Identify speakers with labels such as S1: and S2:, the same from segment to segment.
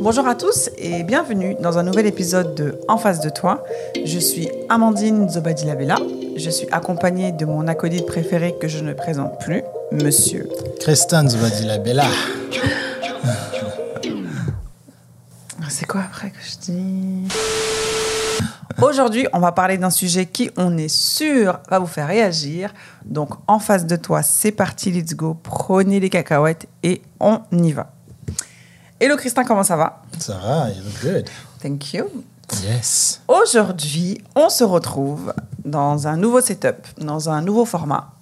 S1: Bonjour à tous et bienvenue dans un nouvel épisode de En face de toi. Je suis Amandine Zobadilabella. Je suis accompagnée de mon acolyte préféré que je ne présente plus, Monsieur.
S2: Christian Zobadilabella.
S1: C'est quoi après que je dis? Aujourd'hui, on va parler d'un sujet qui, on est sûr, va vous faire réagir. Donc, en face de toi, c'est parti, let's go. Prenez les cacahuètes et on y va. Hello Christin, comment ça va?
S2: Ça va, you look good.
S1: Thank you.
S2: Yes.
S1: Aujourd'hui, on se retrouve dans un nouveau setup, dans un nouveau format,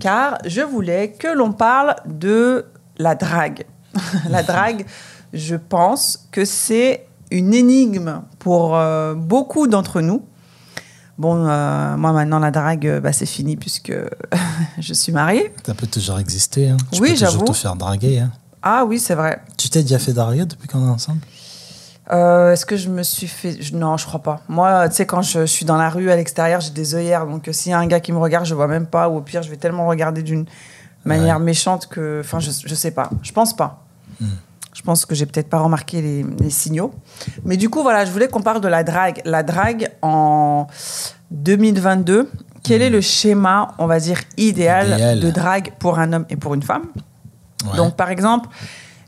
S1: car je voulais que l'on parle de la drague. la drague, je pense que c'est une énigme pour euh, beaucoup d'entre nous. Bon, euh, moi maintenant, la drague, euh, bah, c'est fini puisque je suis mariée.
S2: Ça peut toujours exister. Hein. Tu
S1: Oui,
S2: peux toujours
S1: j'avoue.
S2: te faire draguer. Hein.
S1: Ah oui, c'est vrai.
S2: Tu t'es déjà fait draguer depuis qu'on est ensemble?
S1: Euh, Est-ce que je me suis fait... je- Non, je crois pas. Moi, tu sais, quand je suis dans la rue, à l'extérieur, j'ai des œillères. Donc, euh, s'il y a un gars qui me regarde, je vois même pas. Ou au pire, je vais tellement regarder d'une manière méchante que... Enfin, je, je sais pas. Je pense pas. Je pense que j'ai peut-être pas remarqué les, les signaux. Mais du coup, voilà, je voulais qu'on parle de la drague. La drague en 2022. Quel est le schéma, on va dire, idéal,
S2: Idéal.
S1: de drague pour un homme et pour une femme?
S2: Ouais.
S1: donc, par exemple,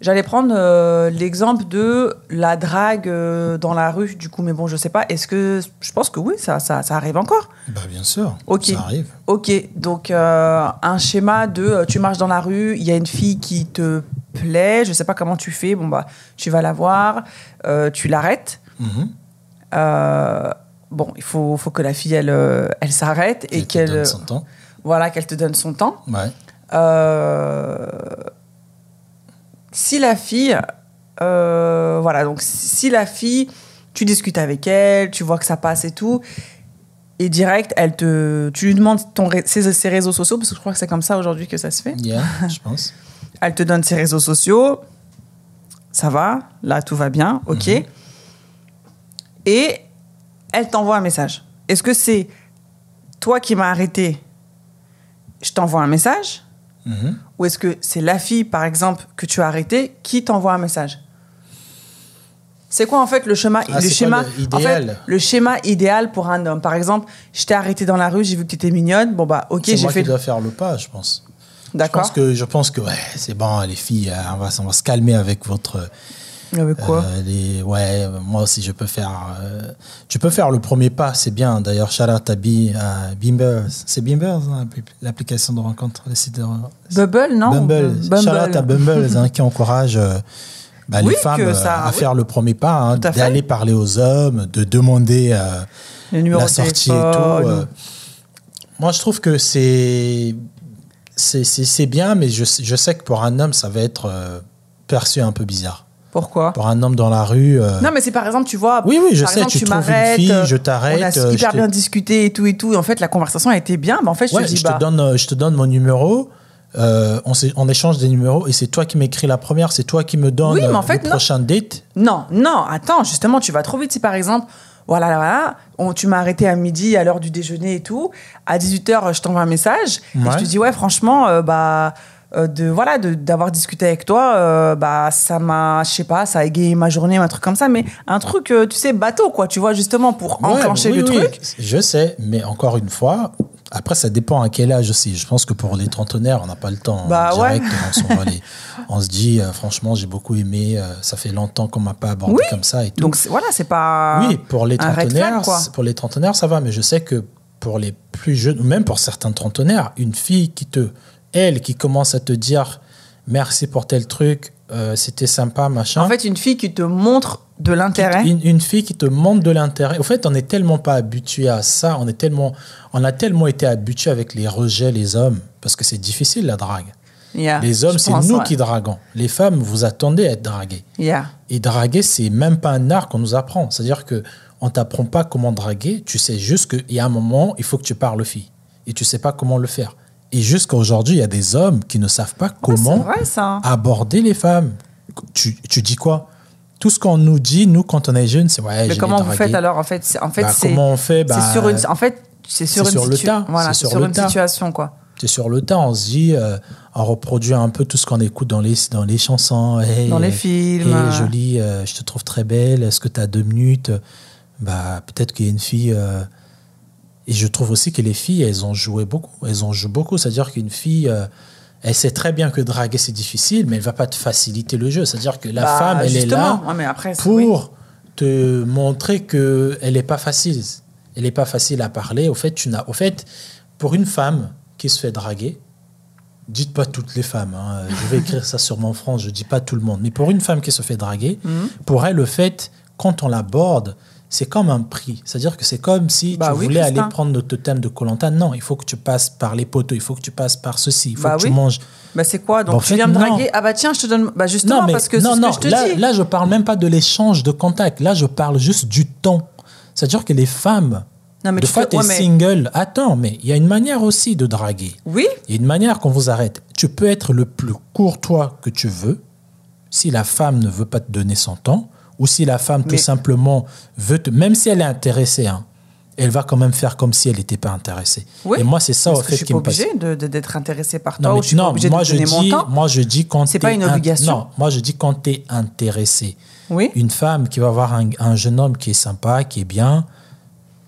S1: j'allais prendre euh, l'exemple de la drague euh, dans la rue, du coup, mais bon, je sais pas. Est-ce que. Je pense que oui, ça, ça, ça arrive encore.
S2: Bah, bien sûr.
S1: Ok.
S2: Ça arrive.
S1: Ok, donc euh, un schéma de tu marches dans la rue, il y a une fille qui te plaît, je sais pas comment tu fais, bon, bah, tu vas la voir, tu l'arrêtes.
S2: Mhm.
S1: Bon, il faut, faut que la fille, elle, elle s'arrête et qu'elle.
S2: donne son temps.
S1: Voilà, qu'elle te donne son temps.
S2: Ouais.
S1: Euh, si la fille, euh, voilà, donc si la fille, tu discutes avec elle, tu vois que ça passe et tout, et direct, elle te, tu lui demandes ton, ses, ses réseaux sociaux, parce que je crois que c'est comme ça aujourd'hui que ça se fait.
S2: Yeah, je pense.
S1: Elle te donne ses réseaux sociaux, ça va, là tout va bien, ok. Et elle t'envoie un message. Est-ce que c'est toi qui m'as arrêté, je t'envoie un message Ou est-ce que c'est la fille, par exemple, que tu as arrêtée qui t'envoie un message? C'est quoi en fait le schéma,
S2: Ah,
S1: le
S2: c'est
S1: schéma,
S2: le
S1: en fait,
S2: idéal?
S1: le schéma idéal pour un homme? Par exemple, je t'ai arrêté dans la rue, j'ai vu que tu étais mignonne. Bon bah ok,
S2: c'est
S1: j'ai
S2: moi
S1: fait.
S2: qui dois faire le pas, je pense. Je
S1: D'accord.
S2: pense que, je pense que ouais, c'est bon, les filles, euh, on va, on va se calmer avec votre.
S1: Avec quoi
S2: euh, les, ouais, moi aussi, je peux faire. euh, tu peux faire le premier pas, c'est bien. D'ailleurs, shout out à, Bi- à Bimbers. C'est Bimbers, hein, l'application de rencontre, le site de
S1: Bubble, non
S2: Bumble.
S1: Bumble.
S2: Shout out à Bumble hein, qui encourage euh, bah,
S1: Oui,
S2: les femmes euh,
S1: ça-
S2: à
S1: oui.
S2: faire le premier pas, hein, d'aller parler aux hommes, de demander la sortie et tout. moi, je trouve que c'est c'est bien, mais je, je sais que pour un homme, ça va être perçu un peu bizarre.
S1: Pourquoi
S2: Pour un homme dans la rue. euh,
S1: Non, mais c'est par exemple, tu vois.
S2: Oui, oui, je
S1: par
S2: sais,
S1: exemple,
S2: tu trouves une
S1: m'arrêtes,
S2: fille,
S1: euh,
S2: je t'arrête,
S1: On a
S2: euh,
S1: hyper bien discuté et tout et tout. En fait, la conversation a été bien, mais en fait, je
S2: Ouais,
S1: te dis,
S2: je,
S1: bah.
S2: te donne, euh, je te donne mon numéro. euh, on, on échange des numéros et c'est toi qui m'écris la première, c'est toi qui me donne
S1: Oui, mais en fait,
S2: le
S1: non.
S2: prochain date.
S1: Non, non, attends, justement, tu vas trop vite. Si par exemple, voilà, voilà, on- tu m'as arrêté à midi, à l'heure du déjeuner et tout, à 18h, je t'envoie un message, et je te dis, ouais, franchement, bah. Euh, de voilà de- d'avoir discuté avec toi euh, bah ça m'a je sais pas ça a égayé ma journée ou un truc comme ça mais un truc euh, tu sais bateau quoi tu vois justement pour
S2: Ouais,
S1: enclencher
S2: oui,
S1: le
S2: oui,
S1: truc
S2: Je sais, mais encore une fois, après, ça dépend à quel âge aussi. Je pense que pour les trentenaires, on n'a pas le temps.
S1: Bah
S2: hein, direct,
S1: ouais.
S2: on, s'envoie les- on se dit, euh, franchement, j'ai beaucoup aimé, ça fait longtemps qu'on m'a pas abordé
S1: Oui.
S2: comme ça et tout.
S1: donc voilà c'est pas
S2: oui, pour les
S1: flag,
S2: trentenaires, pour les trentenaires, ça va, mais je sais que pour les plus jeunes, ou même pour certains trentenaires, une fille qui te, elle, qui commence à te dire merci pour tel truc, euh, c'était sympa, machin.
S1: en fait une fille qui te montre de l'intérêt
S2: Une, une fille qui te montre de l'intérêt. Au fait, on n'est tellement pas habitué à ça. On est tellement, on a tellement été habitué avec les rejets, les hommes, parce que c'est difficile la drague.
S1: Yeah,
S2: les hommes, c'est nous
S1: ouais.
S2: qui draguons. Les femmes, vous attendez à être draguées.
S1: Yeah.
S2: Et draguer, c'est même pas un art qu'on nous apprend. C'est-à-dire que on t'apprend pas comment draguer. Tu sais juste qu'il y a un moment, il faut que tu parles aux filles. Et tu sais pas comment le faire. Et jusqu'à aujourd'hui, il y a des hommes qui ne savent pas
S1: Ouais,
S2: comment
S1: c'est vrai ça
S2: aborder les femmes. Tu, tu dis quoi? Tout ce qu'on nous dit, nous, quand on est jeune, c'est ouais,
S1: mais comment vous faites alors en fait? C'est en fait
S2: Bah,
S1: c'est
S2: comment on fait? bah,
S1: c'est sur une en fait c'est sur
S2: c'est
S1: une
S2: sur le tas,
S1: voilà
S2: sur
S1: sur
S2: le
S1: une
S2: tas.
S1: situation quoi
S2: c'est sur le temps. On se dit, euh, on reproduit un peu tout ce qu'on écoute dans les, dans les chansons. Hey,
S1: Dans les films.
S2: hey, jolie, euh, je te trouve très belle. Est-ce que tu as deux minutes? Bah, Peut-être qu'il y a une fille. euh, et je trouve aussi que les filles, elles ont joué beaucoup. Elles ont joué beaucoup. C'est-à-dire qu'une fille, euh, elle sait très bien que draguer, c'est difficile, mais elle va pas te faciliter le jeu. C'est-à-dire que la
S1: Bah,
S2: femme, elle est là
S1: Ouais, mais après, c'est-
S2: pour
S1: oui.
S2: te montrer que elle n'est pas facile. Elle n'est pas facile à parler. Au fait, tu n'as, au fait, pour une femme qui se fait draguer, dites pas toutes les femmes. hein, je vais écrire ça sur mon front. Je dis pas tout le monde, mais pour une femme qui se fait draguer,
S1: Mhm.
S2: pour elle, le fait quand on l'aborde, c'est comme un prix. C'est-à-dire que c'est comme si
S1: Bah
S2: tu
S1: oui,
S2: voulais aller prendre notre thème de Colanta. Non, il faut que tu passes par les poteaux. Il faut que tu passes par ceci. Il faut
S1: Bah
S2: que
S1: oui.
S2: tu manges.
S1: Bah, c'est quoi? Donc,
S2: Bah,
S1: tu
S2: fait,
S1: viens me draguer Ah, bah tiens, je te donne. Bah, justement,
S2: Non, mais
S1: parce que
S2: non,
S1: ce
S2: non,
S1: que je te
S2: là,
S1: dis.
S2: là, je parle même pas de l'échange de contact. Là, je parle juste du temps. C'est-à-dire que les femmes,
S1: non, mais tu
S2: fois, tu es
S1: ouais, mais-
S2: single. Attends, mais il y a une manière aussi de draguer.
S1: Oui,
S2: Il y a une manière qu'on vous arrête. Tu peux être le plus courtois que tu veux. Si la femme ne veut pas te donner son temps, ou si la femme tout simplement veut te, même si elle est intéressée, hein, elle va quand même faire comme si elle n'était pas intéressée.
S1: Oui.
S2: Et moi, c'est ça au fait
S1: je suis
S2: qui
S1: pas
S2: me passe.
S1: obligée de- de- d'être intéressée par toi
S2: Non,
S1: ou
S2: mais
S1: je suis pas
S2: non,
S1: obligée
S2: moi
S1: de
S2: je
S1: te
S2: dis, moi je dis quand
S1: C'est pas une obligation.
S2: Non, moi je dis quand tu es intéressé.
S1: Oui.
S2: Une femme qui va voir un, un jeune homme qui est sympa, qui est bien,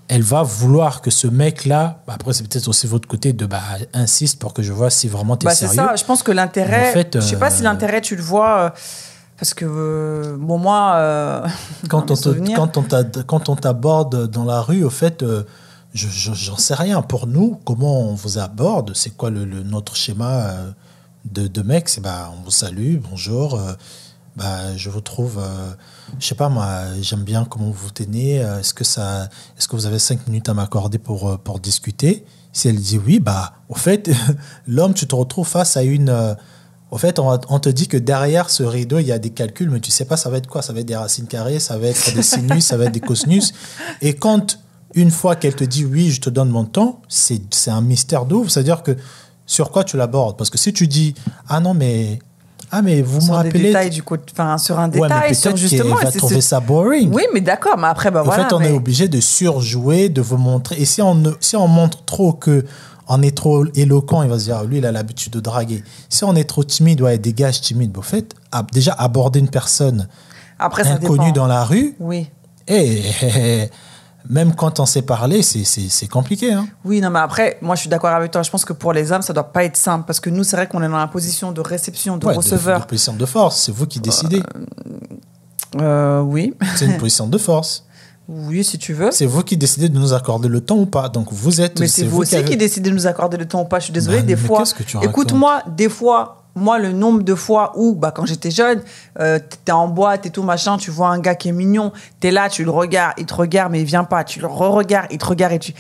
S2: elle va vouloir que ce mec-là, bah, après c'est peut-être aussi votre côté de bah, insiste pour que je vois si vraiment tu es
S1: Bah, c'est
S2: sérieux.
S1: ça. Je pense que l'intérêt.
S2: En fait,
S1: je sais pas
S2: euh,
S1: si l'intérêt, tu le vois. euh, parce que, euh, bon, moi. euh,
S2: Quand on,
S1: mes
S2: te-
S1: souvenirs-
S2: quand, on t'a- quand on t'aborde dans la rue, au fait, euh, je je- j'en sais rien. Pour nous, comment on vous aborde? C'est quoi le, le- notre schéma de, de mec? C'est bah, on vous salue, bonjour. bah, je vous trouve, euh, je sais pas moi, j'aime bien comment vous tenez. Est-ce que ça, est-ce que vous avez cinq minutes à m'accorder pour pour discuter? Si elle dit oui, bah, au fait, l'homme, tu te retrouves face à une au fait, on, te dit que derrière ce rideau, il y a des calculs, mais tu sais pas ça va être quoi? Ça va être des racines carrées, ça va être des sinus, ça va être des cosinus. Et quand, une fois qu'elle te dit oui, je te donne mon temps, c'est un mystère d'ouvre. C'est-à-dire que sur quoi tu l'abordes? Parce que si tu dis ah non, mais, ah, mais vous me
S1: sur
S2: rappelez.
S1: détails du coup, enfin sur un
S2: ouais, mais
S1: détail, sur
S2: peut-être
S1: justement.
S2: qu'elle
S1: et
S2: va trouver ça boring.
S1: Oui, mais d'accord, mais après, bah
S2: En
S1: voilà.
S2: fait, on
S1: mais-
S2: est obligé de surjouer, de vous montrer. Et si on, si on montre trop que on est trop éloquent, il va se dire, lui, il a l'habitude de draguer. Si on est trop timide, ouais, dégage timide. Au fait, ab- déjà, aborder une personne
S1: Après,
S2: inconnue dans la rue,
S1: Oui.
S2: et même quand on sait parler, c'est- c'est c'est compliqué. Hein.
S1: Oui, non, mais après, moi, je suis d'accord avec toi. Je pense que pour les hommes, ça doit pas être simple. Parce que nous, c'est vrai qu'on est dans la position de réception, de
S2: Ouais,
S1: receveur.
S2: de position de force, c'est vous qui décidez.
S1: Euh, oui.
S2: C'est une position de force.
S1: Oui, si tu veux.
S2: C'est vous qui décidez de nous accorder le temps ou pas. Donc vous êtes.
S1: Mais c'est vous aussi
S2: avez-
S1: qui décidez de nous accorder le temps ou pas. Je suis désolée,
S2: Bah,
S1: des fois. Écoute-moi, des fois, moi, le nombre de fois où, bah, quand j'étais jeune, euh, t'es en boîte et tout machin, tu vois un gars qui est mignon, t'es là, tu le regardes, il te regarde, mais il vient pas. Tu le re-regardes, il te regarde et tu.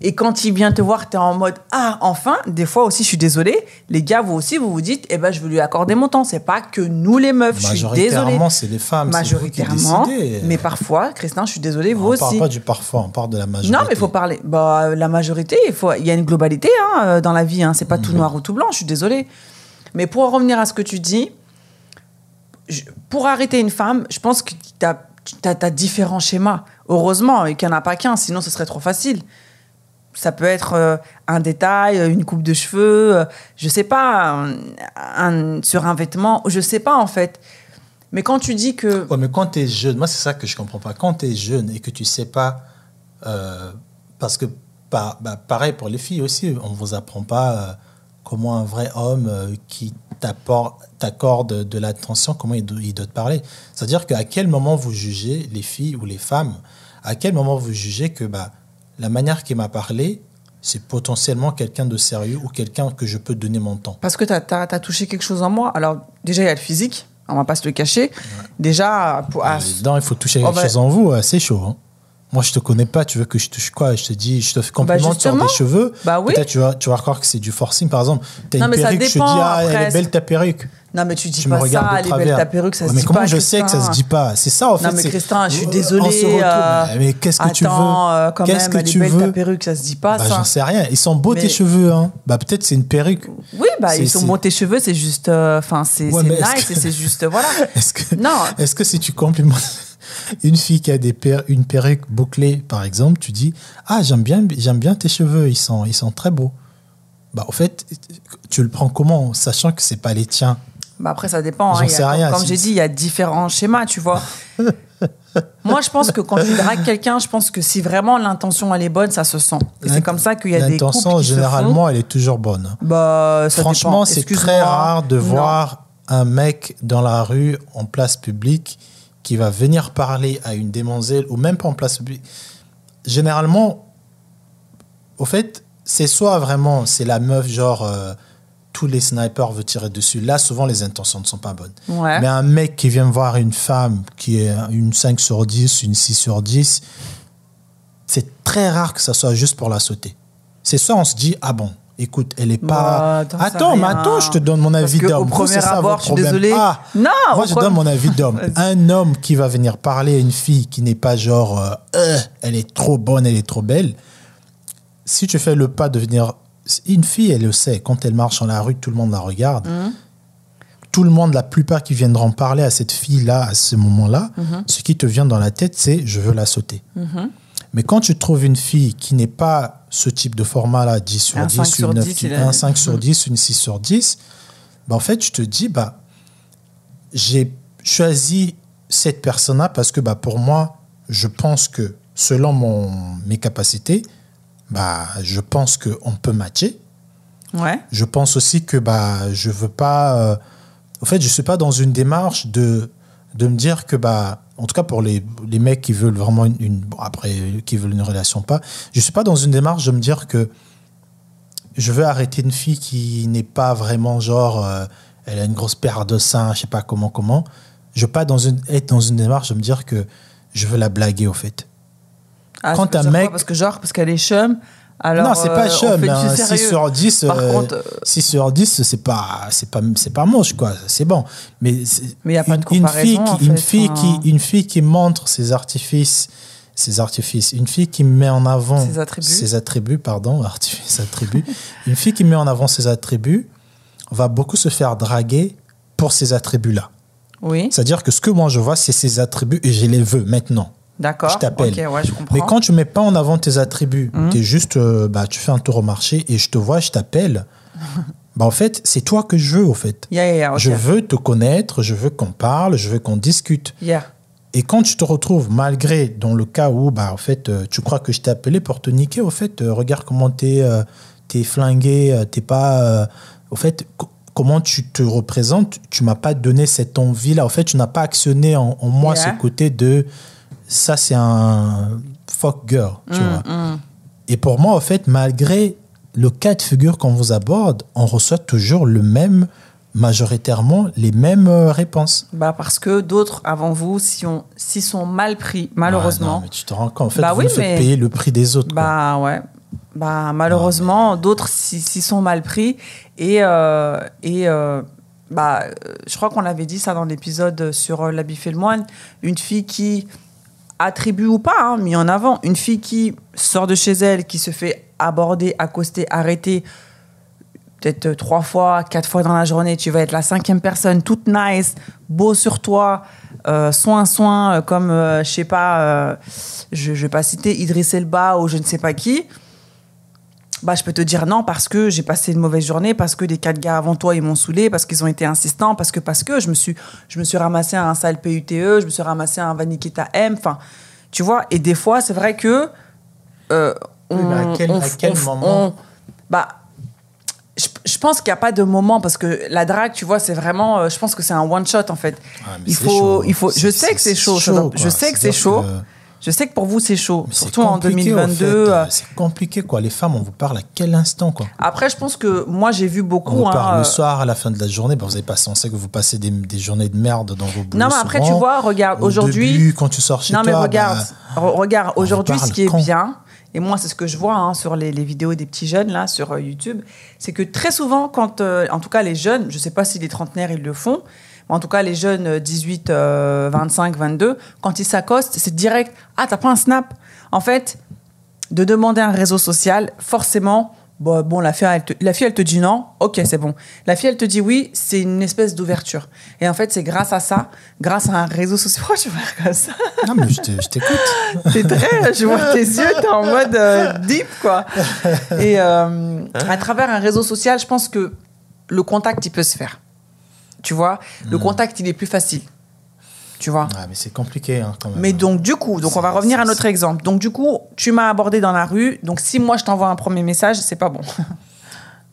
S1: Et quand il vient te voir, t'es en mode ah enfin. Des fois aussi, je suis désolée, les gars, vous aussi, vous vous dites eh ben je vais lui accorder mon temps. C'est pas que nous les meufs. Je suis désolée.
S2: Majoritairement, c'est les femmes. vous qui
S1: Majoritairement,
S2: décidez.
S1: mais parfois, Christin, je suis désolée, vous
S2: on parle
S1: aussi.
S2: pas du parfois, on parle de la majorité.
S1: Non, mais il faut parler. Bah, la majorité, il faut. Il y a une globalité hein, euh, dans la vie. Hein. C'est pas tout noir ou tout blanc. Je suis désolée. Mais pour en revenir à ce que tu dis, je- pour arrêter une femme, je pense que tu as, différents schémas. Heureusement, et qu'il n'y en a pas qu'un, sinon ce serait trop facile. Ça peut être euh, un détail, une coupe de cheveux, euh, je sais pas, sur un vêtement, je sais pas en fait. Mais quand tu dis que.
S2: Ouais, mais quand tu es jeune, moi, c'est ça que je comprends pas. Quand tu es jeune et que tu sais pas. euh, parce que, pa- bah, pareil pour les filles aussi, on vous apprend pas comment un vrai homme euh, qui t'accorde de l'attention, comment il doit, il doit te parler. C'est-à-dire qu'à quel moment vous jugez, les filles ou les femmes, à quel moment vous jugez que bah, la manière qu'il m'a parlé, c'est potentiellement quelqu'un de sérieux ou quelqu'un que je peux donner mon temps.
S1: Parce que tu as, touché quelque chose en moi. Alors, déjà, il y a le physique, on va pas se le cacher. Déjà, pour, ah,
S2: Dedans, il faut toucher quelque
S1: bah-
S2: chose en vous, euh, c'est chaud. hein. Moi, je te connais pas, tu veux que je touche quoi? Je te dis, je te fais complimente sur
S1: justement.
S2: des cheveux.
S1: Bah oui.
S2: Peut-être tu vas, tu vas croire que c'est du forcing, par exemple. T'as
S1: Non,
S2: une
S1: mais ça
S2: perruque, je te dis, ah, elle
S1: après,
S2: est belle ta perruque.
S1: Non, mais tu dis pas ça, elle est belle ta perruque, ça
S2: Ouais,
S1: se
S2: mais
S1: dit
S2: comment
S1: pas.
S2: je sais que ça se dit pas? C'est ça, en fait.
S1: Non, mais Christin, je suis
S2: retrouve.
S1: euh,
S2: Mais qu'est-ce que tu veux?
S1: euh,
S2: Qu'est-ce que
S1: elle
S2: tu
S1: est belle
S2: veux?
S1: ta perruque, ça se dit pas,
S2: Bah,
S1: ça.
S2: J'en sais rien. Ils sont beaux tes
S1: Mais-
S2: cheveux. Hein. Bah, peut-être c'est une perruque.
S1: Oui, bah, ils sont beaux tes cheveux, c'est juste. euh, Enfin, c'est
S2: Ouais,
S1: c'est
S2: est-ce
S1: nice
S2: que-
S1: et c'est juste. Voilà.
S2: Est-ce que,
S1: Non.
S2: est-ce que si tu complimentes une fille qui a des per- une perruque bouclée, par exemple, tu dis Ah, j'aime bien, bien tes cheveux, ils sont, ils sont très beaux. bah, au fait, tu le prends comment, sachant que c'est pas les tiens?
S1: Bah après, ça dépend. Hein. A-
S2: rien,
S1: Comme j'ai dit, il y a différents schémas, tu vois. Moi, je pense que quand tu dragues quelqu'un, je pense que si vraiment l'intention elle est bonne, ça se sent. Et c'est comme ça qu'il y a des couples
S2: L'intention,
S1: qui se font.
S2: généralement, elle est toujours bonne.
S1: Bah, ça
S2: Franchement, c'est très rare de
S1: Non.
S2: voir un mec dans la rue, en place publique, qui va venir parler à une demoiselle, ou même pas en place publique. Généralement, au fait, c'est soit vraiment, c'est la meuf, genre, euh, tous les snipers veulent tirer dessus. Là, souvent, les intentions ne sont pas bonnes.
S1: Ouais.
S2: Mais un mec qui vient voir une femme qui est une 5 sur 10, une 6 sur 10, c'est très rare que ça soit juste pour la sauter. C'est ça, on se dit, ah bon, écoute, elle est pas.
S1: Bah,
S2: attends, mais attends, je te donne mon avis d'homme.
S1: au premier
S2: ça
S1: abord,
S2: votre
S1: je suis désolée.
S2: Ah,
S1: Non,
S2: moi, je donne mon avis d'homme. Un homme qui va venir parler à une fille qui n'est pas genre, euh, Euh, elle est trop bonne, elle est trop belle. Si tu fais le pas de venir. Une fille, elle le sait. Quand elle marche dans la rue, tout le monde la regarde
S1: Hum.
S2: tout le monde, la plupart qui viendront parler à cette fille-là, à ce moment-là,
S1: Mhm.
S2: ce qui te vient dans la tête, c'est je veux la sauter. Mais quand tu trouves une fille qui n'est pas ce type de format-là, 10 sur
S1: Un
S2: 10,
S1: 5 sur
S2: une 9,
S1: 10, il a-
S2: un 5 sur 10, une 6 sur 10, bah en fait, tu te dis, bah, j'ai choisi cette personne-là parce que bah, pour moi, je pense que selon mon, mes capacités, bah, je pense qu'on peut matcher.
S1: Ouais.
S2: je pense aussi que bah je veux pas euh, en fait je suis pas dans une démarche de de me dire que bah en tout cas pour les, les mecs qui veulent vraiment une, une- bon, après qui veulent une relation pas je suis pas dans une démarche de me dire que je veux arrêter une fille qui n'est pas vraiment genre euh, elle a une grosse paire de seins je sais pas comment comment. Je veux pas dans une être dans une démarche de me dire que je veux la blaguer au fait
S1: Ah,
S2: Quand un mec-
S1: quoi Parce que genre, parce qu'elle est chum. Alors,
S2: non, c'est
S1: euh,
S2: pas
S1: on
S2: chum,
S1: fait
S2: mais
S1: du
S2: un 6
S1: sérieux.
S2: sur 10,
S1: Par
S2: euh,
S1: contre, euh,
S2: 6 sur 10, c'est pas, c'est pas, c'est pas moche, quoi. C'est bon. Mais,
S1: Mais y a pas de
S2: une, une fille
S1: comparaison,
S2: qui,
S1: en
S2: une fille qui, une fille qui montre ses artifices, ses artifices, une fille qui met en avant
S1: Ses attributs.
S2: ses attributs, pardon, artifices, attributs. une fille qui met en avant ses attributs va beaucoup se faire draguer pour ces attributs-là.
S1: Oui,
S2: C'est-à-dire que ce que moi je vois, c'est ces attributs et je les veux maintenant.
S1: D'accord.
S2: Je t'appelle.
S1: Ok, ouais, je comprends.
S2: Mais quand tu mets pas en avant tes attributs,
S1: Mhm.
S2: tu es juste, euh, bah, tu fais un tour au marché et je te vois, je t'appelle. bah, en fait, c'est toi que je veux, au fait.
S1: Yeah, yeah.
S2: Je veux te connaître, je veux qu'on parle, je veux qu'on discute.
S1: Yeah.
S2: Et quand tu te retrouves, malgré dans le cas où, bah, en fait, euh, tu crois que je t'ai appelé pour te niquer, au fait, euh, regarde comment t'es t'es flingué, t'es pas. au fait, co- comment tu te représentes, tu m'as pas donné cette envie-là. Au fait, tu n'as pas actionné en, en moi ce côté de ça, c'est un fuck girl, tu vois.
S1: Mm.
S2: Et pour moi, au fait, malgré le cas de figure qu'on vous aborde, on reçoit toujours le même, majoritairement, les mêmes euh, réponses.
S1: Bah parce que d'autres avant vous, si on, s'y sont mal pris,
S2: Ah,
S1: malheureusement.
S2: non, mais tu te rends compte, en fait,
S1: Bah
S2: vous
S1: oui,
S2: faites
S1: mais-
S2: payer le prix des autres. quoi.
S1: Bah ouais. Bah malheureusement, d'autres s'y s'y sont mal pris. Et, euh, et euh, bah, je crois qu'on avait dit ça dans l'épisode sur l'habit fait le moine. Une fille qui attribue ou pas, hein, mis en avant, une fille qui sort de chez elle, qui se fait aborder, accoster, arrêter peut-être euh, trois fois, quatre fois dans la journée, tu vas être la cinquième personne, toute nice, beau sur toi, euh, soin, soin, euh, comme, euh, je sais pas, je, je vais pas citer Idriss Elba ou je ne sais pas qui. Bah, je peux te dire non parce que j'ai passé une mauvaise journée, parce que des quatre gars avant toi ils m'ont saoulé, parce qu'ils ont été insistants, parce que parce que je me suis je me suis ramassé un sale PUTE, je me suis ramassé un Vanikita M, enfin tu vois. Et des fois c'est vrai que euh, on,
S2: Oui, mais à quel-
S1: on-
S2: à quel
S1: on-
S2: moment
S1: on- bah je, je pense qu'il n'y a pas de moment parce que la drague, tu vois, c'est vraiment. euh, je pense que c'est un one shot en fait.
S2: Ah,
S1: il faut,
S2: chaud.
S1: il faut. Je sais que c'est chaud. je sais que c'est chaud.
S2: que-
S1: Je sais que pour vous c'est chaud,
S2: Mais
S1: surtout en
S2: compliqué, au
S1: 2022.
S2: fait.
S1: euh,
S2: C'est compliqué, quoi. Les femmes, on vous parle à quel instant, quoi?
S1: Après, je pense que moi j'ai vu
S2: On
S1: beaucoup.
S2: vous
S1: hein,
S2: parle
S1: euh,
S2: le soir, à la fin de la journée. Bah, vous passé, on sait que vous passez des, des journées de merde dans vos boulots
S1: Non, mais après,
S2: souvent.
S1: tu vois, regarde,
S2: Au
S1: aujourd'hui.
S2: début, quand tu sors chez
S1: non,
S2: toi,
S1: mais regarde,
S2: bah,
S1: re- regarde,
S2: on vous
S1: aujourd'hui, ce qui est
S2: quand?
S1: bien, et moi, c'est ce que je vois hein, sur les, les vidéos des petits jeunes, là, sur euh, YouTube, c'est que très souvent, quand, euh, en tout cas, les jeunes, je sais pas si les trentenaires, ils le font, en tout cas, les jeunes euh, 18, euh, 25, 22, quand ils s'accostent, c'est direct, ah, t'as pas un snap En fait, de demander un réseau social, forcément, Bon, bon la, fille, elle te, la fille, elle te dit non. Ok, c'est bon. La fille, elle te dit oui. C'est une espèce d'ouverture. Et en fait, c'est grâce à ça, grâce à un réseau social. Pourquoi tu faire comme ça?
S2: Non, mais je te- je t'écoute.
S1: T'es très, je vois tes yeux, t'es en mode euh, deep, quoi. Et euh, à travers un réseau social, je pense que le contact, il peut se faire. Tu vois, le contact, il est plus facile. Tu vois.
S2: Ouais, mais c'est compliqué hein, quand même.
S1: Mais donc, du coup, donc on va revenir à notre exemple. Donc, du coup, tu m'as abordé dans la rue. Donc, si moi, je t'envoie un premier message, c'est pas bon.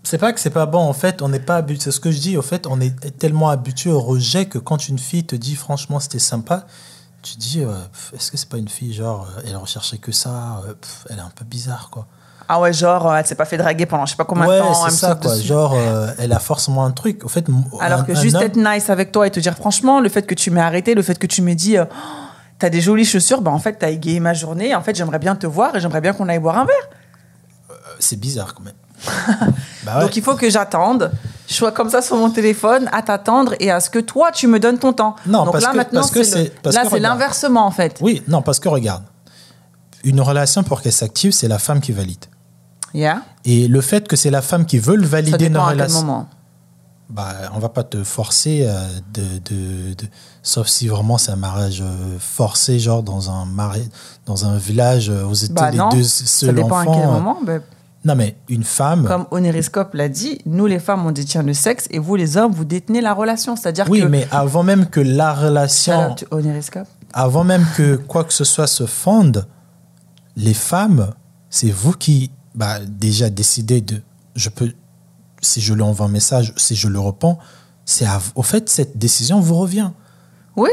S2: C'est pas que c'est pas bon, en fait, on n'est pas habitué. C'est ce que je dis, au fait, on est tellement habitué au rejet que quand une fille te dit franchement c'était sympa, tu dis euh, est-ce que c'est pas une fille genre euh, elle recherchait que ça, euh, pff, elle est un peu bizarre quoi.
S1: Ah ouais, genre, euh, elle s'est pas fait draguer pendant je sais pas combien
S2: ouais,
S1: de temps.
S2: c'est ça quoi.
S1: dessus.
S2: Genre euh, elle a forcément un truc. Au fait,
S1: Alors
S2: un-
S1: que juste
S2: homme-
S1: être nice avec toi et te dire franchement, le fait que tu m'aies arrêté, le fait que tu m'aies dit, euh, Oh, t'as des jolies chaussures, bah en fait, t'as égayé ma journée. En fait, j'aimerais bien te voir et j'aimerais bien qu'on aille boire un verre.
S2: euh, c'est bizarre quand même. bah ouais.
S1: Donc il faut que j'attende. Je sois comme ça sur mon téléphone à t'attendre et à ce que toi tu me donnes ton temps.
S2: Non,
S1: Donc
S2: parce
S1: là
S2: que-
S1: maintenant c'est l'inversement en fait.
S2: Oui, non, parce que regarde, une relation pour qu'elle s'active, c'est la femme qui valide.
S1: Yeah.
S2: Et le fait que c'est la femme qui veut le
S1: Ça
S2: valider
S1: à quel
S2: relation.
S1: moment.
S2: bah, on va pas te forcer euh, de, de, de- sauf si vraiment c'est un mariage euh, forcé genre dans un mari dans un village euh, vous étiez
S1: Bah
S2: les
S1: non,
S2: deux
S1: Ça
S2: seuls
S1: dépend à quel
S2: enfants
S1: moment.
S2: Non mais une femme
S1: comme Onériscope l'a dit, nous les femmes on détient le sexe et vous les hommes vous détenez la relation. C'est-à-dire
S2: oui
S1: que
S2: mais avant même que la relation
S1: Onériscope.
S2: avant même que quoi que ce soit se fonde les femmes c'est vous qui bah, déjà décidez de je peux si je lui envoie un message si je le réponds c'est au fait cette décision vous revient
S1: Oui.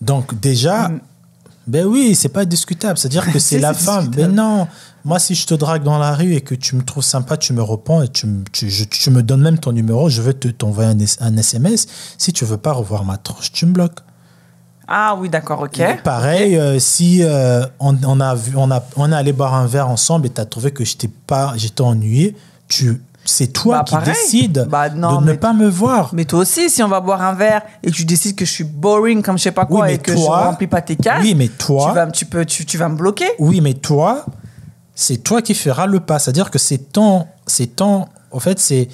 S2: Donc déjà,
S1: Mm.
S2: ben oui, c'est pas discutable. C'est-à-dire que c'est la femme. Mais non, moi si je te drague dans la rue et que tu me trouves sympa, tu me réponds et tu, me- tu, je- tu me donnes même ton numéro, je vais te t'envoyer un, un SMS. Si tu veux pas revoir ma tronche, tu me bloques.
S1: Ah oui d'accord ok.
S2: Et Pareil, euh, si euh, on, on a vu, on a, on est allé boire un verre ensemble et tu as trouvé que j'étais pas, j'étais ennuyé, tu, c'est toi
S1: Bah,
S2: qui
S1: pareil.
S2: décides
S1: Bah, non,
S2: de ne
S1: mais-
S2: pas me voir.
S1: Mais toi aussi, si on va boire un verre et tu décides que je suis boring comme je sais pas quoi
S2: Oui,
S1: et que
S2: toi-
S1: je remplis pas tes cases,
S2: Oui, mais toi-
S1: tu vas, tu peux, tu, tu vas me bloquer.
S2: Oui, mais toi, c'est toi qui feras le pas. C'est-à-dire que c'est ton, c'est ton, en fait, c'est,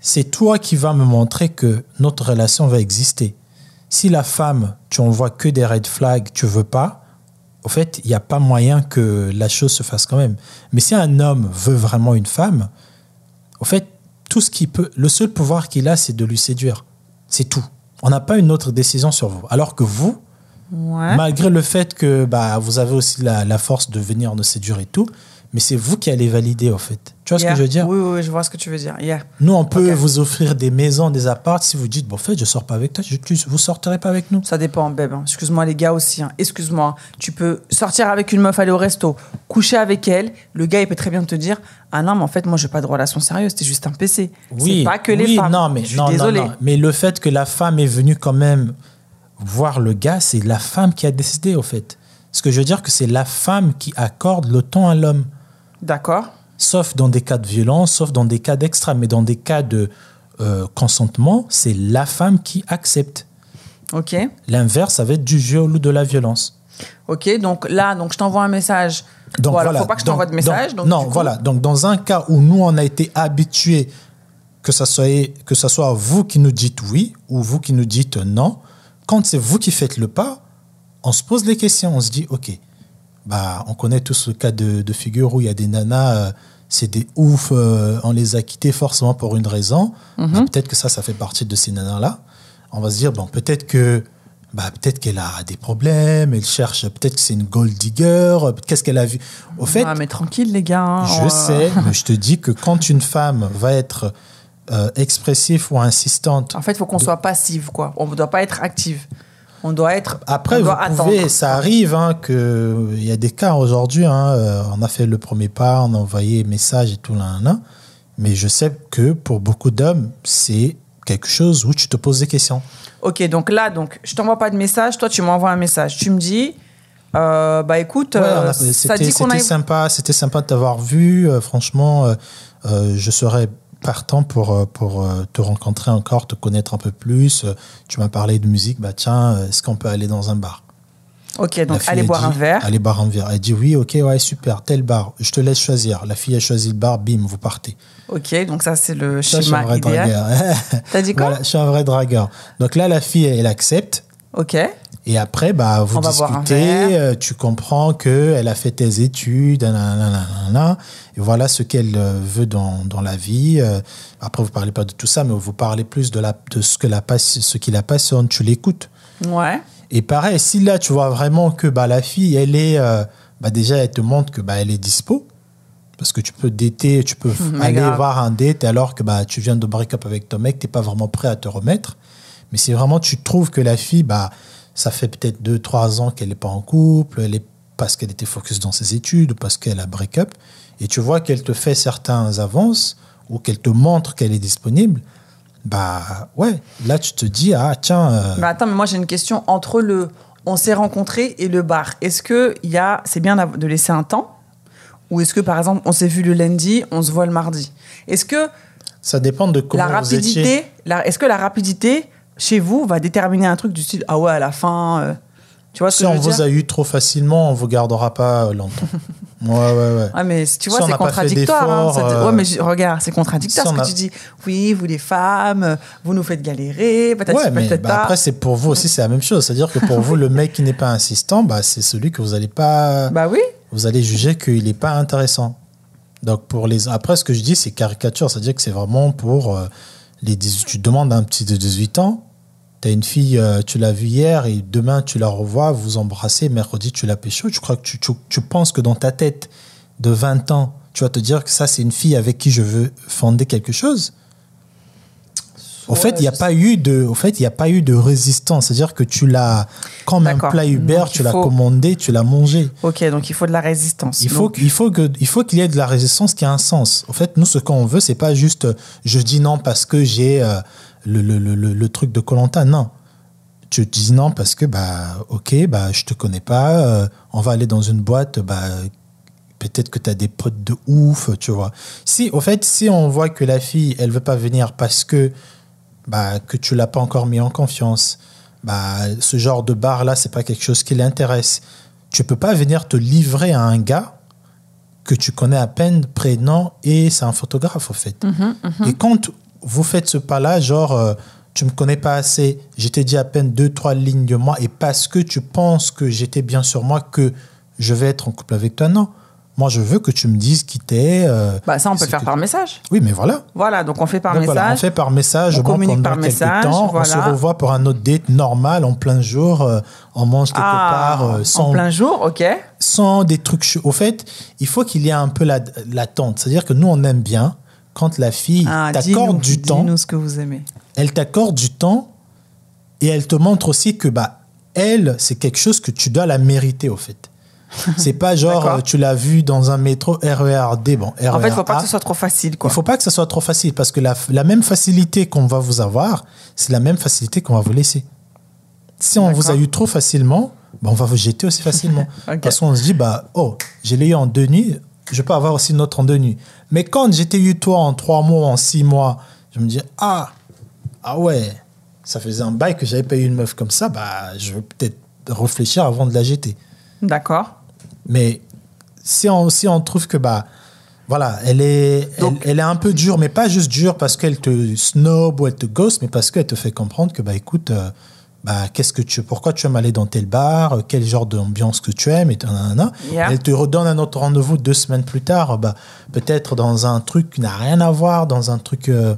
S2: c'est toi qui vas me montrer que notre relation va exister. Si la femme, tu envoies que des red flags, tu veux pas, au fait, il n'y a pas moyen que la chose se fasse quand même. Mais si un homme veut vraiment une femme, au fait, tout ce qu'il peut, le seul pouvoir qu'il a, c'est de lui séduire. C'est tout. On n'a pas une autre décision sur vous. Alors que vous,
S1: Ouais.
S2: Malgré le fait que bah, vous avez aussi la, la force de venir nous séduire et tout, mais c'est vous qui allez valider, en fait. Tu vois ce que je veux dire?
S1: Oui, oui, je vois ce que tu veux dire. Yeah.
S2: Nous, on peut vous offrir des maisons, des apparts. Si vous dites, bon, en fait, je sors pas avec toi, je, tu- vous sortirez pas avec nous.
S1: Ça dépend, babe. hein. Excuse-moi, les gars aussi. hein. Excuse-moi. Tu peux sortir avec une meuf, aller au resto, coucher avec elle. Le gars, il peut très bien te dire Ah non, mais en fait, moi, j'ai pas de relation sérieuse. C'était juste un PC.
S2: Oui,
S1: c'est pas que les
S2: oui,
S1: femmes.
S2: Non, mais,
S1: je suis
S2: non, non, non. Mais le fait que la femme est venue quand même voir le gars, c'est la femme qui a décidé, au fait. Ce que je veux dire, que c'est la femme qui accorde le temps à l'homme.
S1: D'accord.
S2: sauf dans des cas de violence, sauf dans des cas d'extrême, mais dans des cas de euh, consentement, c'est la femme qui accepte.
S1: Ok.
S2: L'inverse, ça va être du jeu ou de la violence.
S1: Ok. Donc là, donc je t'envoie un message.
S2: Donc
S1: alors,
S2: voilà.
S1: faut pas que je t'envoie de message.
S2: donc-
S1: donc,
S2: non,
S1: coup-
S2: voilà. Donc dans un cas où nous on a été habitués que ça soit que ça soit vous qui nous dites oui ou vous qui nous dites non, quand c'est vous qui faites le pas, on se pose les questions, on se dit ok, bah on connaît tous le cas de, de figure où il y a des nanas, euh, c'est des oufs, euh, on les a quittés forcément pour une raison.
S1: Mhm.
S2: Bah, peut-être que ça, ça fait partie de ces nanas là. On va se dire bon peut-être que bah, peut-être qu'elle a des problèmes, elle cherche, peut-être que c'est une gold digger, qu'est-ce qu'elle a vu? Au fait,
S1: Ah, mais tranquille, les gars. hein.
S2: je sais, mais je te dis que quand une femme va être euh, expressive ou insistante,
S1: En fait, il faut qu'on soit passive, quoi. On ne doit pas être active. On doit être.
S2: après,
S1: on
S2: vous pouvez, ça arrive, hein, que il y a des cas aujourd'hui, hein, euh, on a fait le premier pas, on a envoyé message et tout, là, mais je sais que pour beaucoup d'hommes, c'est quelque chose où tu te poses des questions.
S1: Ok, donc là, donc, je t'envoie pas de message. Toi, tu m'envoies un message. Tu me dis, euh, bah écoute,
S2: Ouais,
S1: euh, ça
S2: c'était
S1: dit qu'on
S2: c'était
S1: aille.
S2: sympa, c'était sympa de t'avoir vu. euh, franchement, je serais partant pour, euh, pour euh, te rencontrer encore, te connaître un peu plus. Euh, tu m'as parlé de musique, bah tiens, est-ce qu'on peut aller dans un bar?
S1: Ok, donc
S2: elle
S1: boire un verre.
S2: Allez boire un verre. Elle dit oui, ok, ouais, super, tel bar. Je te laisse choisir. La fille a choisi le bar, bim, vous partez.
S1: Ok, donc ça c'est le
S2: Ça, je suis un
S1: schéma
S2: vrai
S1: idéal.
S2: dragueur.
S1: T'as dit quoi?
S2: Voilà, je suis un vrai dragueur. Donc là, la fille, elle accepte.
S1: Ok.
S2: Et après, bah, vous
S1: On
S2: discutez, euh, tu comprends qu'elle a fait tes études, nanana, et voilà ce qu'elle euh, veut dans, dans la vie. Euh, Après, vous parlez pas de tout ça, mais vous parlez plus de, la, de ce, que la, passe- ce qui la passionne, tu l'écoutes.
S1: Ouais.
S2: Et pareil, si là, tu vois vraiment que bah, la fille, elle est. euh, bah, déjà, elle te montre que bah, elle est dispo. Parce que tu peux dater, tu peux aller
S1: grave.
S2: voir un date alors que bah, tu viens de break up avec ton mec, tu n'es pas vraiment prêt à te remettre. Mais si vraiment tu trouves que la fille, bah, ça fait peut-être 2-3 ans qu'elle n'est pas en couple, elle est, parce qu'elle était focus dans ses études ou parce qu'elle a break up, et tu vois qu'elle te fait certains avances ou qu'elle te montre qu'elle est disponible, bah ouais, là tu te dis, ah tiens, euh,
S1: Mais attends, mais moi j'ai une question entre le on s'est rencontrés et le bar. Est-ce que y a c'est bien de laisser un temps? Ou est-ce que par exemple on s'est vu le lundi, on se voit le mardi? Est-ce que
S2: ça dépend de comment
S1: la
S2: vous étiez.
S1: rapidité, la- est-ce que la rapidité chez vous va déterminer un truc du style ah ouais à la fin, euh, tu vois ce
S2: Si
S1: que je
S2: on
S1: veux
S2: vous
S1: dire
S2: a eu trop facilement, on vous gardera pas euh, longtemps. ouais, ouais, ouais.
S1: Ouais, mais tu vois,
S2: Si
S1: c'est contradictoire. hein,
S2: euh,
S1: Ouais, mais je- regarde, c'est contradictoire
S2: si
S1: ce que
S2: a-
S1: tu dis. Oui, vous les femmes, vous nous faites galérer, peut-être
S2: Ouais, mais bah, après, c'est pour vous aussi, c'est la même chose. C'est-à-dire que pour vous, le mec qui n'est pas insistant, bah, c'est celui que vous allez pas.
S1: Bah oui.
S2: Vous allez juger qu'il n'est pas intéressant. Donc, pour les. Après, ce que je dis, c'est caricature. C'est-à-dire que c'est vraiment pour euh, les 18. Tu demandes à un petit de 18 ans, tu as une fille, euh, tu l'as vue hier et demain, tu la revois, vous embrassez, mercredi, tu la pécho. Tu crois que tu penses que dans ta tête de 20 ans, tu vas te dire que ça, c'est une fille avec qui je veux fonder quelque chose? Au fait, il n'y a pas eu de, au fait, il a pas eu de résistance. C'est-à-dire que tu l'as, comme un plat Uber,
S1: Donc,
S2: tu
S1: il
S2: l'as
S1: faut-
S2: commandé, tu l'as mangé.
S1: Ok, donc il faut de la résistance.
S2: Il faut, qu'il faut que, il faut qu'il y ait de la résistance qui a un sens. En fait, nous, ce qu'on veut, c'est pas juste, je dis non parce que j'ai euh, le, le, le, le- le truc de Colanta. Non. Tu dis non parce que, bah, ok, bah, je te connais pas, euh, on va aller dans une boîte, bah, peut-être que tu as des potes de ouf, tu vois. Si, au fait, si on voit que la fille, elle veut pas venir parce que, bah, que tu l'as pas encore mis en confiance, bah, ce genre de bar-là, c'est pas quelque chose qui l'intéresse. Tu peux pas venir te livrer à un gars que tu connais à peine prénom et c'est un photographe, au fait.
S1: Mhm,
S2: Et quand vous faites ce pas-là, genre, euh, tu me connais pas assez, je t'ai dit à peine deux, trois lignes de moi, et parce que tu penses que j'étais bien sur moi, que je vais être en couple avec toi, non. Moi, je veux que tu me dises qui t'es. euh,
S1: bah ça, on peut le faire
S2: que-
S1: par message.
S2: Oui, mais voilà.
S1: Voilà, donc on fait par
S2: Donc
S1: message.
S2: voilà, on fait par message,
S1: on communique par message,
S2: temps, on se
S1: voilà.
S2: revoit pour un autre date normal, en plein jour, euh, on mange quelque
S1: ah,
S2: part, euh, sans,
S1: en plein jour, ok.
S2: sans des trucs. Au fait, il faut qu'il y ait un peu la- l'attente. C'est-à-dire que nous, on aime bien quand la fille
S1: Ah,
S2: t'accorde du temps,
S1: Dis-nous ce que vous aimez.
S2: elle t'accorde du temps et elle te montre aussi que bah elle, c'est quelque chose que tu dois la mériter au fait. C'est pas genre euh, tu l'as vu dans un métro RERD, bon,
S1: En fait, il
S2: RERA.
S1: faut pas que ce soit trop facile, quoi.
S2: Il faut pas que ça soit trop facile parce que la, la même facilité qu'on va vous avoir, c'est la même facilité qu'on va vous laisser. Si on vous a eu trop facilement, bah, on va vous jeter aussi facilement.
S1: Ok.
S2: Parce qu'on se dit, bah, oh, je l'ai eu en deux nuits, je peux avoir aussi une autre en deux nuits. Mais quand j'étais eu toi en trois mois, en six mois, je me dis, ah, ah ouais, ça faisait un bail que j'avais pas eu une meuf comme ça, bah, je vais peut-être réfléchir avant de la jeter.
S1: D'accord.
S2: Mais si on, si on trouve que, bah, voilà, elle est, elle,
S1: Donc-
S2: elle est un peu dure, mais pas juste dure parce qu'elle te snob ou elle te ghost, mais parce qu'elle te fait comprendre que, bah, écoute, euh, bah, qu'est-ce que tu, pourquoi tu aimes aller dans tel bar, euh, quel genre d'ambiance que tu aimes, et nanana.
S1: Yeah.
S2: Elle te redonne un autre rendez-vous deux semaines plus tard, bah, peut-être dans un truc qui n'a rien à voir, dans un truc euh,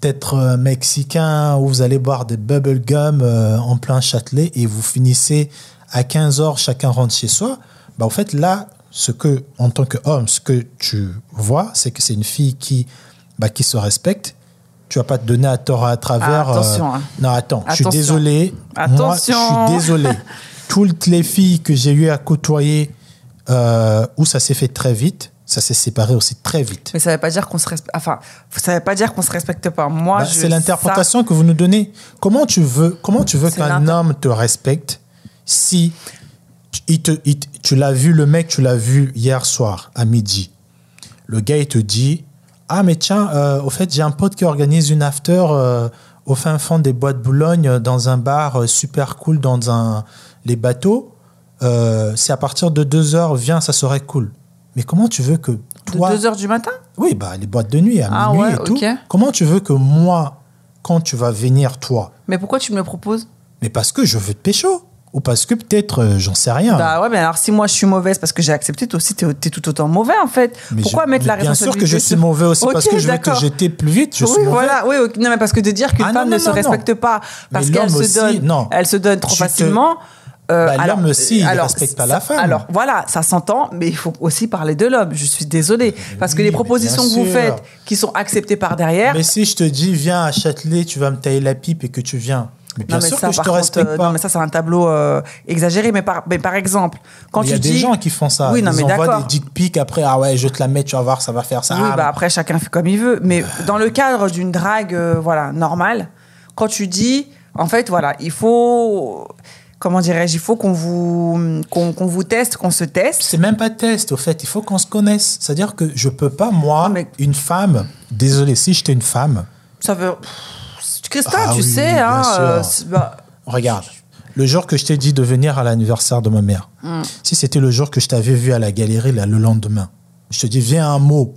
S2: peut-être euh, mexicain où vous allez boire des bubble gum en plein Châtelet et vous finissez à 15h, chacun rentre chez soi. Bah, en fait, là, ce que, en tant qu'homme, ce que tu vois, c'est que c'est une fille qui, bah, qui se respecte. Tu vas pas te donner à tort à travers.
S1: Ah, attention,
S2: euh,
S1: hein.
S2: Non, attends, je suis
S1: Attention.
S2: désolé. Moi, je
S1: Attention.
S2: suis désolé. Toutes les filles que j'ai eu à côtoyer euh, où ça s'est fait très vite, ça s'est séparé aussi très vite.
S1: Mais ça veut pas dire qu'on se respecte. Enfin, ça veut pas dire qu'on se respecte pas. Moi,
S2: Bah, c'est l'interprétation que vous nous donnez. Comment tu veux, comment tu veux qu'un homme te respecte si il te, il te- tu l'as vu, le mec, tu l'as vu hier soir à midi. Le gars, il te dit Ah, mais tiens, euh, au fait, j'ai un pote qui organise une after euh, au fin fond des bois de Boulogne, euh, dans un bar super cool, dans un, les bateaux. euh, c'est à partir de 2 heures, viens, ça serait cool. Mais comment tu veux que toi.
S1: De 2 heures du matin?
S2: Oui, bah, les boîtes de nuit, à
S1: Ah
S2: minuit
S1: ouais,
S2: et tout. Comment tu veux que moi, quand tu vas venir, toi,
S1: Mais pourquoi tu me le proposes?
S2: Mais parce que je veux te pécho Ou parce que peut-être, euh, j'en sais rien.
S1: Bah ouais, mais alors si moi je suis mauvaise parce que j'ai accepté, toi aussi t'es es tout autant mauvais en fait.
S2: Mais
S1: pourquoi
S2: je-
S1: mettre la
S2: mais Bien sûr
S1: responsabilité
S2: que je suis mauvais aussi parce que je veux te jeter plus vite. Je
S1: oui,
S2: suis
S1: voilà, oui, non, mais parce que de dire qu'une
S2: Ah,
S1: femme
S2: non,
S1: ne
S2: non,
S1: se respecte pas parce qu'elle se donne,
S2: non.
S1: elle se donne trop
S2: te-
S1: facilement. euh,
S2: Bah, l'homme aussi, il respecte pas la femme.
S1: Alors voilà, ça s'entend, mais il faut aussi parler de l'homme. Je suis désolée parce que les propositions que vous faites, qui sont acceptées par derrière,
S2: Mais si je te dis, viens à Châtelet, tu vas me tailler la pipe et que tu viens. Mais bien
S1: non, mais
S2: sûr
S1: ça,
S2: que je te
S1: contre,
S2: respecte
S1: euh,
S2: pas.
S1: Non, mais ça, c'est un tableau euh, exagéré. Mais par, mais par exemple, quand
S2: il y
S1: tu
S2: a
S1: dis.
S2: des gens qui font ça.
S1: Oui, non,
S2: Ils
S1: mais
S2: envoient des dick pics après, ah ouais, je te la mets, tu vas voir, ça va faire ça.
S1: Oui,
S2: Ah,
S1: bah après, chacun fait comme il veut. Mais dans le cadre d'une drague, euh, voilà, normale, quand tu dis, en fait, voilà, il faut, comment dirais-je, il faut qu'on vous, qu'on qu'on vous teste, qu'on se teste.
S2: C'est même pas test, au fait, il faut qu'on se connaisse. C'est-à-dire que je peux pas, moi,
S1: mais-
S2: une femme, désolé, si j'étais une femme,
S1: Ça veut. Christophe,
S2: Ah
S1: tu
S2: oui,
S1: sais, hein. euh, bah,
S2: regarde, le jour que je t'ai dit de venir à l'anniversaire de ma mère,
S1: Hmm.
S2: si c'était le jour que je t'avais vu à la galerie là, le lendemain, je te dis, viens un mot,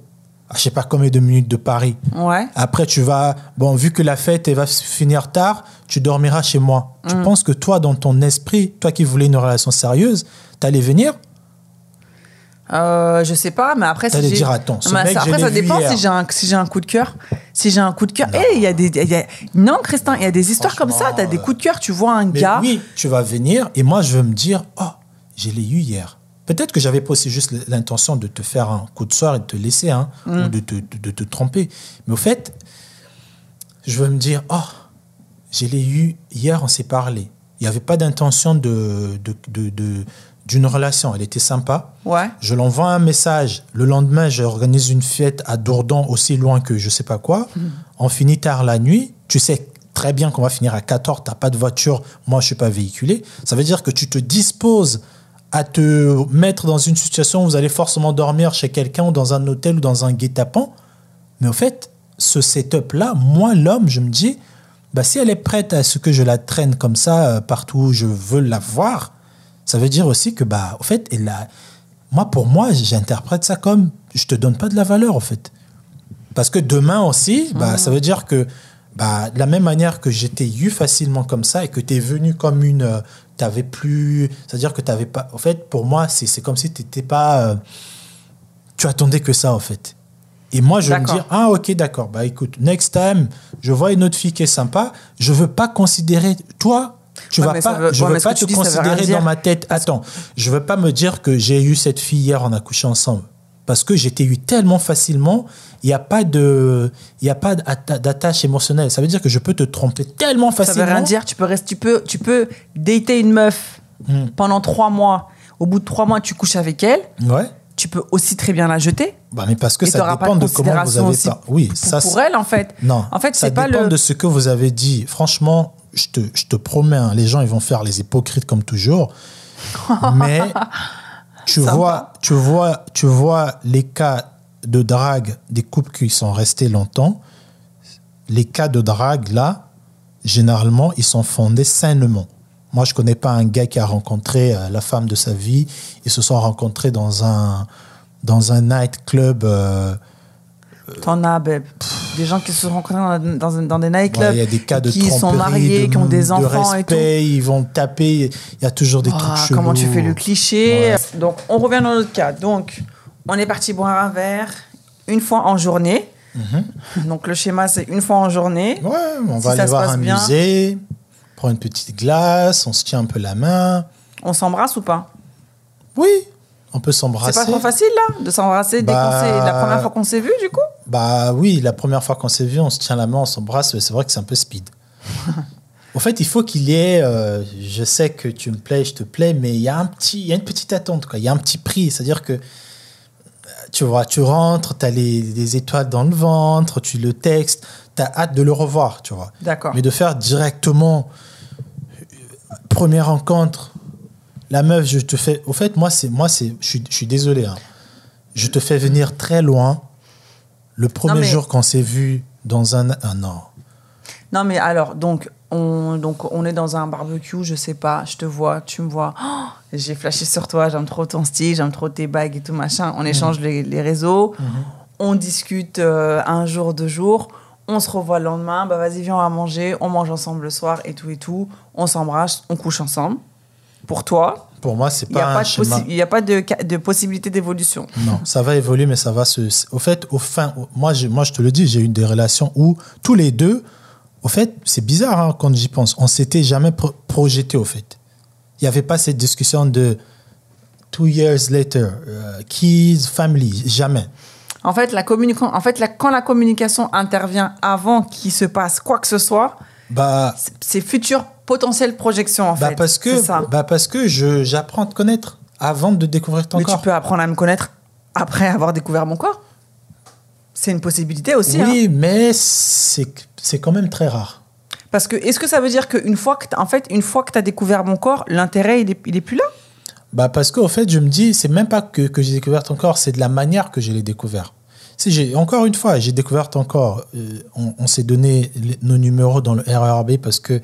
S2: à je sais pas combien de minutes de Paris.
S1: ouais.
S2: Après, tu vas. Bon, vu que la fête elle va finir tard, tu dormiras chez moi.
S1: Hmm.
S2: Tu penses que toi, dans ton esprit, toi qui voulais une relation sérieuse, t'allais venir
S1: Euh, je sais pas, mais après, si j'ai-
S2: dire, attends, ce mec,
S1: ça- après, ça dépend
S2: hier.
S1: si j'ai un, si j'ai un coup de cœur. Si j'ai un coup de cœur. Eh, il y a des. il y a- Non, Christin, il y a des histoires comme ça. T'as des coups de cœur, tu vois un
S2: Mais
S1: gars.
S2: oui, tu vas venir et moi, je vais me dire, oh, je l'ai eu hier. Peut-être que j'avais pas aussi juste l'intention de te faire un coup de soir et de te laisser, hein,
S1: Mm.
S2: ou de te, de- de te tromper. Mais au fait, je vais me dire, oh, je l'ai eu hier, on s'est parlé. Il n'y avait pas d'intention de, de, de- de- d'une relation. Elle était sympa.
S1: Ouais.
S2: Je l'envoie un message. Le lendemain, j'organise une fête à Dourdan, aussi loin que je sais pas quoi. On finit tard la nuit. Tu sais très bien qu'on va finir à 14 Tu n'as pas de voiture. Moi, je suis pas véhiculé. Ça veut dire que tu te disposes à te mettre dans une situation où vous allez forcément dormir chez quelqu'un ou dans un hôtel ou dans un guet-apens. Mais au fait, ce setup-là, moi, l'homme, je me dis, bah, si elle est prête à ce que je la traîne comme ça euh, partout où je veux la voir, ça veut dire aussi que, bah, au fait, elle a... moi, pour moi, j'interprète ça comme je te donne pas de la valeur, en fait. Parce que demain aussi, bah, ça veut dire que, bah, de la même manière que j'étais eu facilement comme ça et que tu es venu comme une. euh, t'avais plus. C'est-à-dire que tu n'avais pas. En fait, pour moi, c'est comme si tu n'étais pas. euh, tu attendais que ça, en fait. Et moi, je vais me dire, ah, ok, d'accord. Bah, écoute, next time, je vois une autre fille qui est sympa. Je veux pas considérer. Toi, tu
S1: Ouais,
S2: vas
S1: ça
S2: pas.
S1: veut-
S2: je
S1: ouais,
S2: veux pas te
S1: dis, ça
S2: considérer dans ma tête. Attends, je veux pas me dire que j'ai eu cette fille hier, on a couché ensemble. Parce que j'étais eu tellement facilement, il n'y a pas de, il y a pas d'atta- d'attache émotionnelle. Ça veut dire que je peux te tromper tellement
S1: Ça veut
S2: facilement.
S1: rien dire. Tu peux, rester, tu peux, tu peux dater une meuf
S2: Hmm.
S1: pendant trois mois. Au bout de trois mois, tu couches avec elle.
S2: Ouais.
S1: Tu peux aussi très bien la jeter.
S2: Bah, mais parce que ça
S1: pas
S2: dépend
S1: de
S2: de comment vous avez pas. Oui,
S1: pour,
S2: ça.
S1: pour elle, en fait.
S2: Non.
S1: En fait,
S2: ça
S1: pas
S2: dépend
S1: le.
S2: de ce que vous avez dit. Franchement, je te, je te promets, hein, les gens ils vont faire les hypocrites comme toujours. Mais tu
S1: Sympa.
S2: vois, tu vois, tu vois les cas de drague des couples qui sont restés longtemps. Les cas de drague là, généralement, ils sont fondés sainement. Moi, je connais pas un gars qui a rencontré euh, la femme de sa vie. Ils se sont rencontrés dans un dans un nightclub. euh,
S1: T'en as, babe. Des gens qui se sont rencontrés dans, dans, dans des nightclubs.
S2: Ouais, il y a des cas de
S1: qui sont mariés,
S2: de-
S1: qui ont des
S2: de
S1: enfants et
S2: respect, ils vont taper. Il y a toujours des
S1: Ah,
S2: trucs chelous.
S1: comment tu fais le cliché
S2: Ouais.
S1: Donc, on revient dans notre cas. Donc, on est parti boire un verre une fois en journée. Donc, le schéma, c'est une fois en journée.
S2: Ouais, on va aller voir un
S1: bien.
S2: musée, prendre une petite glace, on se tient un peu la main.
S1: On s'embrasse ou pas?
S2: Oui, on peut
S1: C'est
S2: s'embrasser.
S1: pas trop facile, là, de s'embrasser dès qu'on s'est- la première fois qu'on s'est vu, du coup?
S2: Bah oui, la première fois qu'on s'est vu, on se tient la main, on s'embrasse. C'est vrai que c'est un peu speed. Au fait, il faut qu'il y ait. euh, je sais que tu me plais, je te plais, mais il y a un petit, il y a une petite attente, quoi. Il y a un petit prix, c'est-à-dire que tu vois, tu rentres, tu as les, les étoiles dans le ventre, tu le textes, tu as hâte de le revoir, tu vois.
S1: D'accord.
S2: Mais de faire directement première rencontre, la meuf, je te fais. Au fait, moi, c'est moi, c'est, je suis, je suis désolé. hein. Je te fais venir très loin. Le premier
S1: mais-
S2: jour qu'on s'est vu dans un, ah non.
S1: Non, mais alors, donc, On, donc, on est dans un barbecue, je sais pas, je te vois, tu me vois. Oh, j'ai flashé sur toi, j'aime trop ton style, j'aime trop tes bagues et tout machin. On échange les, les réseaux, on discute euh, un jour, deux jours, on se revoit le lendemain, bah vas-y, viens, on va manger, on mange ensemble le soir et tout et tout. On s'embrasse, on couche ensemble. Pour toi,
S2: Pour moi, c'est
S1: il n'y a
S2: pas
S1: il y a pas de, de possibilité d'évolution.
S2: Non, ça va évoluer, mais ça va se. Au fait, au fin, moi, j'ai- moi, je te le dis, j'ai eu des relations où tous les deux, au fait, c'est bizarre hein, quand j'y pense, on s'était jamais pro- projeté, au fait. Il n'y avait pas cette discussion de two years later, euh, kids, family, jamais.
S1: En fait, la en fait la- quand la communication intervient avant qu'il se passe quoi que ce soit,
S2: Bah,
S1: c'est- future potentielle projection, en
S2: bah
S1: fait.
S2: parce que,
S1: ça.
S2: bah parce que j'apprends à te connaître avant de découvrir ton
S1: Mais
S2: corps.
S1: tu peux apprendre à me connaître après avoir découvert mon corps. C'est une possibilité aussi. hein.
S2: oui, mais c'est, quand même très rare.
S1: Parce que, est-ce que ça veut dire qu'une fois que, en fait, une fois que tu as découvert mon corps, l'intérêt, il est, il est plus là?
S2: Bah parce qu'au fait, je me dis, c'est même pas que, que j'ai découvert ton corps, c'est de la manière que je l'ai découvert. Si j'ai, encore une fois, j'ai découvert ton corps. euh, on on s'est donné nos numéros dans le RERB parce que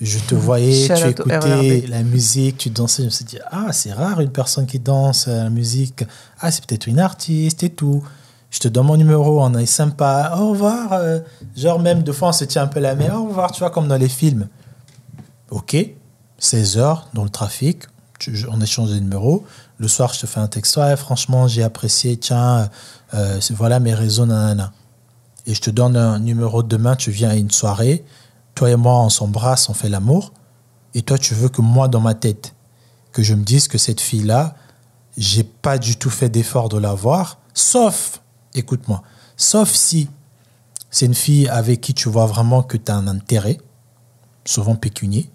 S2: je te voyais, tu écoutais la musique, tu dansais. Je me suis dit, ah, c'est rare une personne qui danse la musique. Ah, c'est peut-être une artiste et tout. Je te donne mon numéro, on est sympa. Au revoir. euh, genre, même deux fois, on se tient un peu la main. Au revoir, tu vois, comme dans les films. Ok, 16 heures dans le trafic, tu- on échange des numéros. Le soir, je te fais un texto. Ouais, franchement, j'ai apprécié, tiens, euh, voilà mes réseaux, nanana. Et je te donne un numéro demain, tu viens à une soirée. Toi et moi, on s'embrasse, on fait l'amour. Et toi, tu veux que moi, dans ma tête, que je me dise que cette fille-là, j'ai pas du tout fait d'effort de la voir, sauf, écoute-moi, sauf si c'est une fille avec qui tu vois vraiment que tu as un intérêt, souvent pécunier,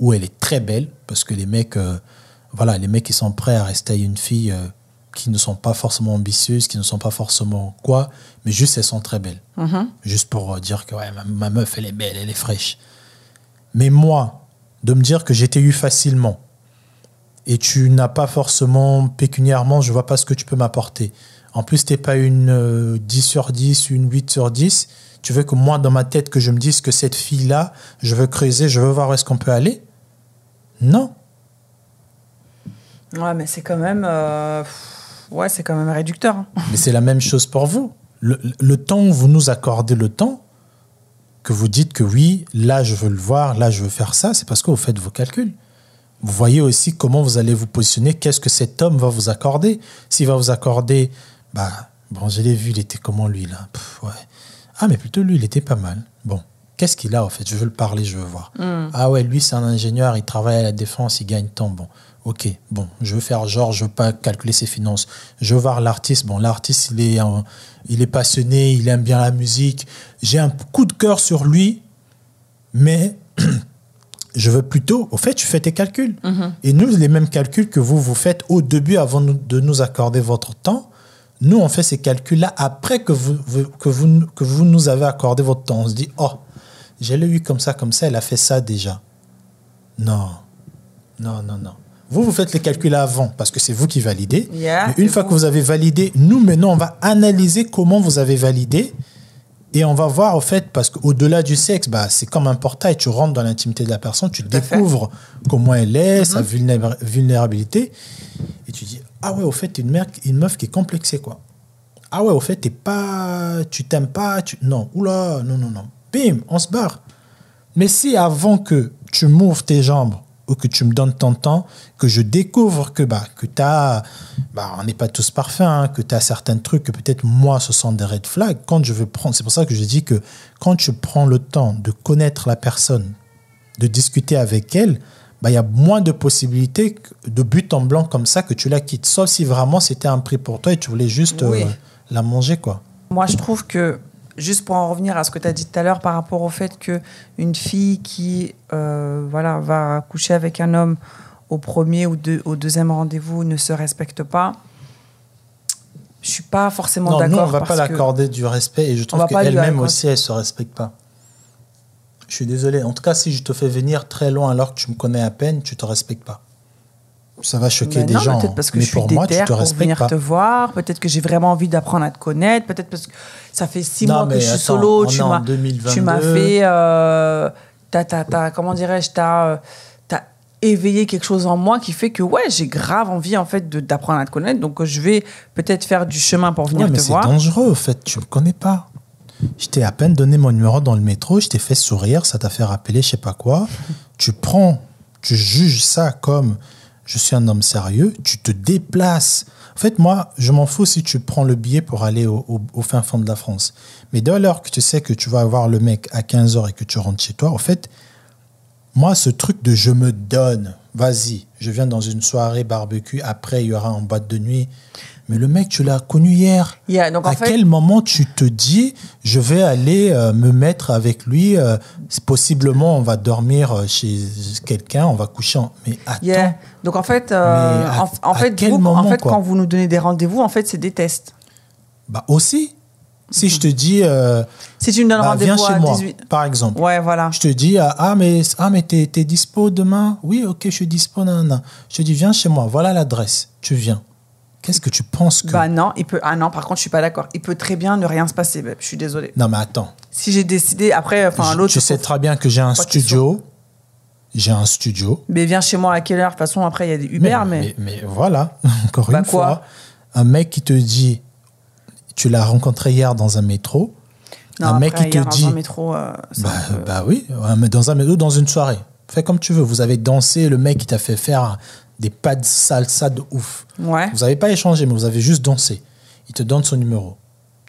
S2: ou elle est très belle, parce que les mecs, euh, voilà, les mecs, ils sont prêts à rester une fille euh, qui ne sont pas forcément ambitieuses, qui ne sont pas forcément quoi, mais juste elles sont très belles. Juste pour euh, dire que ouais, ma, ma meuf, elle est belle, elle est fraîche. Mais moi, de me dire que j'étais eu facilement, et tu n'as pas forcément pécuniairement, je vois pas ce que tu peux m'apporter. En plus, t'es pas une euh, 10 sur 10, une 8 sur 10. Tu veux que moi, dans ma tête, que je me dise que cette fille-là, je veux creuser, je veux voir où est-ce qu'on peut aller? Non.
S1: Ouais, mais c'est quand même. euh, Ouais, c'est quand même réducteur. hein.
S2: Mais c'est la même chose pour vous. Le, le temps où vous nous accordez le temps, que vous dites que oui, là je veux le voir, là je veux faire ça, c'est parce que vous faites vos calculs. Vous voyez aussi comment vous allez vous positionner, qu'est-ce que cet homme va vous accorder. S'il va vous accorder, bah, bon, je l'ai vu, il était comment lui là? Pff, ouais. Ah, mais plutôt lui, il était pas mal. Bon, qu'est-ce qu'il a en fait? Je veux le parler, je veux voir. Ah ouais, lui c'est un ingénieur, il travaille à la défense, il gagne tant. Bon, ok, bon, je veux faire genre, je veux pas calculer ses finances. Je veux voir l'artiste. Bon, l'artiste, il est, il est passionné, il aime bien la musique. J'ai un coup de cœur sur lui, mais je veux plutôt. Au fait, tu fais tes calculs. Et nous, les mêmes calculs que vous, vous faites au début avant de nous accorder votre temps, nous, on fait ces calculs-là après que vous, vous- que, vous, que vous nous avez accordé votre temps. On se dit, oh, je l'ai eu comme ça, comme ça, elle a fait ça déjà. Non, non, non, non. Vous, vous faites les calculs avant parce que c'est vous qui validez.
S1: Yeah,
S2: Mais une fois que vous avez validé, nous, maintenant, on va analyser comment vous avez validé. Et on va voir, au fait, parce qu'au-delà du sexe, bah, c'est comme un portail. Tu rentres dans l'intimité de la personne, tu
S1: fait. Mm-hmm.
S2: découvres comment elle est, sa vulnéra- vulnérabilité. Et tu dis, ah ouais, au fait, t'es une, mère- une meuf qui est complexée, quoi. Ah ouais, au fait, t'es pas, tu t'aimes pas, tu, non, oula, non, non, non. Bim, on se barre. Mais si avant que tu m'ouvres tes jambes ou que tu me donnes ton temps, que je découvre que, bah, que tu as, bah, on n'est pas tous parfaits, hein, que tu as certains trucs que peut-être moi, ce sont des red flags, quand je veux prendre, c'est pour ça que je dis que quand tu prends le temps de connaître la personne, de discuter avec elle, bah, il y a moins de possibilités de but en blanc comme ça que tu la quittes. Sauf si vraiment c'était un prix pour toi et tu voulais juste
S1: Oui.
S2: euh, la manger, quoi.
S1: Moi, je trouve que, juste pour en revenir à ce que tu as dit tout à l'heure par rapport au fait que une fille qui euh, voilà, va coucher avec un homme au premier ou deux- au deuxième rendez-vous ne se respecte pas, je suis pas forcément
S2: Non, nous,
S1: d'accord.
S2: on va pas l'accorder du respect et je trouve qu'elle-même aussi, elle se respecte pas. Je suis désolé. En tout cas, si je te fais venir très loin alors que tu me connais à peine, tu te respectes pas. Ça va choquer
S1: Mais
S2: des
S1: non,
S2: gens.
S1: Peut-être parce que
S2: mais
S1: je suis
S2: pour moi, tu te
S1: pour venir
S2: pas.
S1: te voir. Peut-être que j'ai vraiment envie d'apprendre à te connaître. Peut-être parce que ça fait six
S2: Non,
S1: mois que je suis
S2: attends,
S1: solo. Tu
S2: en
S1: m'as,
S2: 2022.
S1: tu m'as fait euh, comment dirais-je, t'as, euh, t'as éveillé quelque chose en moi qui fait que, ouais, j'ai grave envie, en fait, de, d'apprendre à te connaître. Donc, je vais peut-être faire du chemin pour venir
S2: Ouais, mais
S1: te
S2: c'est
S1: voir.
S2: dangereux, au fait. Tu me connais pas. Je t'ai à peine donné mon numéro dans le métro, je t'ai fait sourire, ça t'a fait rappeler je sais pas quoi. tu prends, tu juges ça comme je suis un homme sérieux, tu te déplaces. En fait, moi, je m'en fous si tu prends le billet pour aller au, fin fond de la France. Mais dès lors que tu sais que tu vas avoir le mec à 15h et que tu rentres chez toi, en fait, moi, ce truc de je me donne, vas-y, je viens dans une soirée barbecue, après il y aura en boîte de nuit. Mais le mec, tu l'as connu hier.
S1: Yeah, donc, en
S2: à
S1: fait-
S2: quel moment tu te dis, je vais aller euh, me mettre avec lui, euh, possiblement on va dormir euh, chez quelqu'un, on va coucher en... Mais attends,
S1: Yeah. Donc en fait, euh,
S2: à-
S1: en, en fait, vous, en
S2: moment,
S1: fait quand vous nous donnez des rendez-vous, en fait, c'est des tests.
S2: bah aussi, si je te dis, euh,
S1: Si tu me donnes
S2: bah, viens
S1: rendez-vous
S2: chez
S1: à
S2: moi,
S1: 18...
S2: par exemple.
S1: Ouais, voilà.
S2: Je te dis, ah, ah, mais, ah, mais t'es, t'es dispo demain? Oui, ok, je suis dispo. Non, non. Je te dis, viens chez moi, voilà l'adresse. Tu viens. Qu'est-ce que tu penses que.
S1: Bah non, il peut. Ah non, par contre, je suis pas d'accord. Il peut très bien ne rien se passer. babe. Je suis désolée.
S2: Non, mais attends.
S1: Si j'ai décidé après, enfin
S2: Je-
S1: l'autre.
S2: tu sais très bien que j'ai un studio. J'ai un studio.
S1: Mais viens chez moi à quelle heure? De toute façon, après il y a des Uber, mais.
S2: mais, mais voilà, encore
S1: Bah
S2: une
S1: quoi?
S2: fois, un mec qui te dit, tu l'as rencontré hier dans un métro,
S1: non,
S2: un mec
S1: après,
S2: qui te
S1: hier,
S2: dit,
S1: Dans un métro. euh,
S2: bah,
S1: un peu-
S2: bah oui, dans un métro, dans une soirée, fais comme tu veux. Vous avez dansé, le mec qui t'a fait faire des pas de salsa de ouf.
S1: Ouais.
S2: Vous n'avez pas échangé, mais vous avez juste dansé. Il te donne son numéro.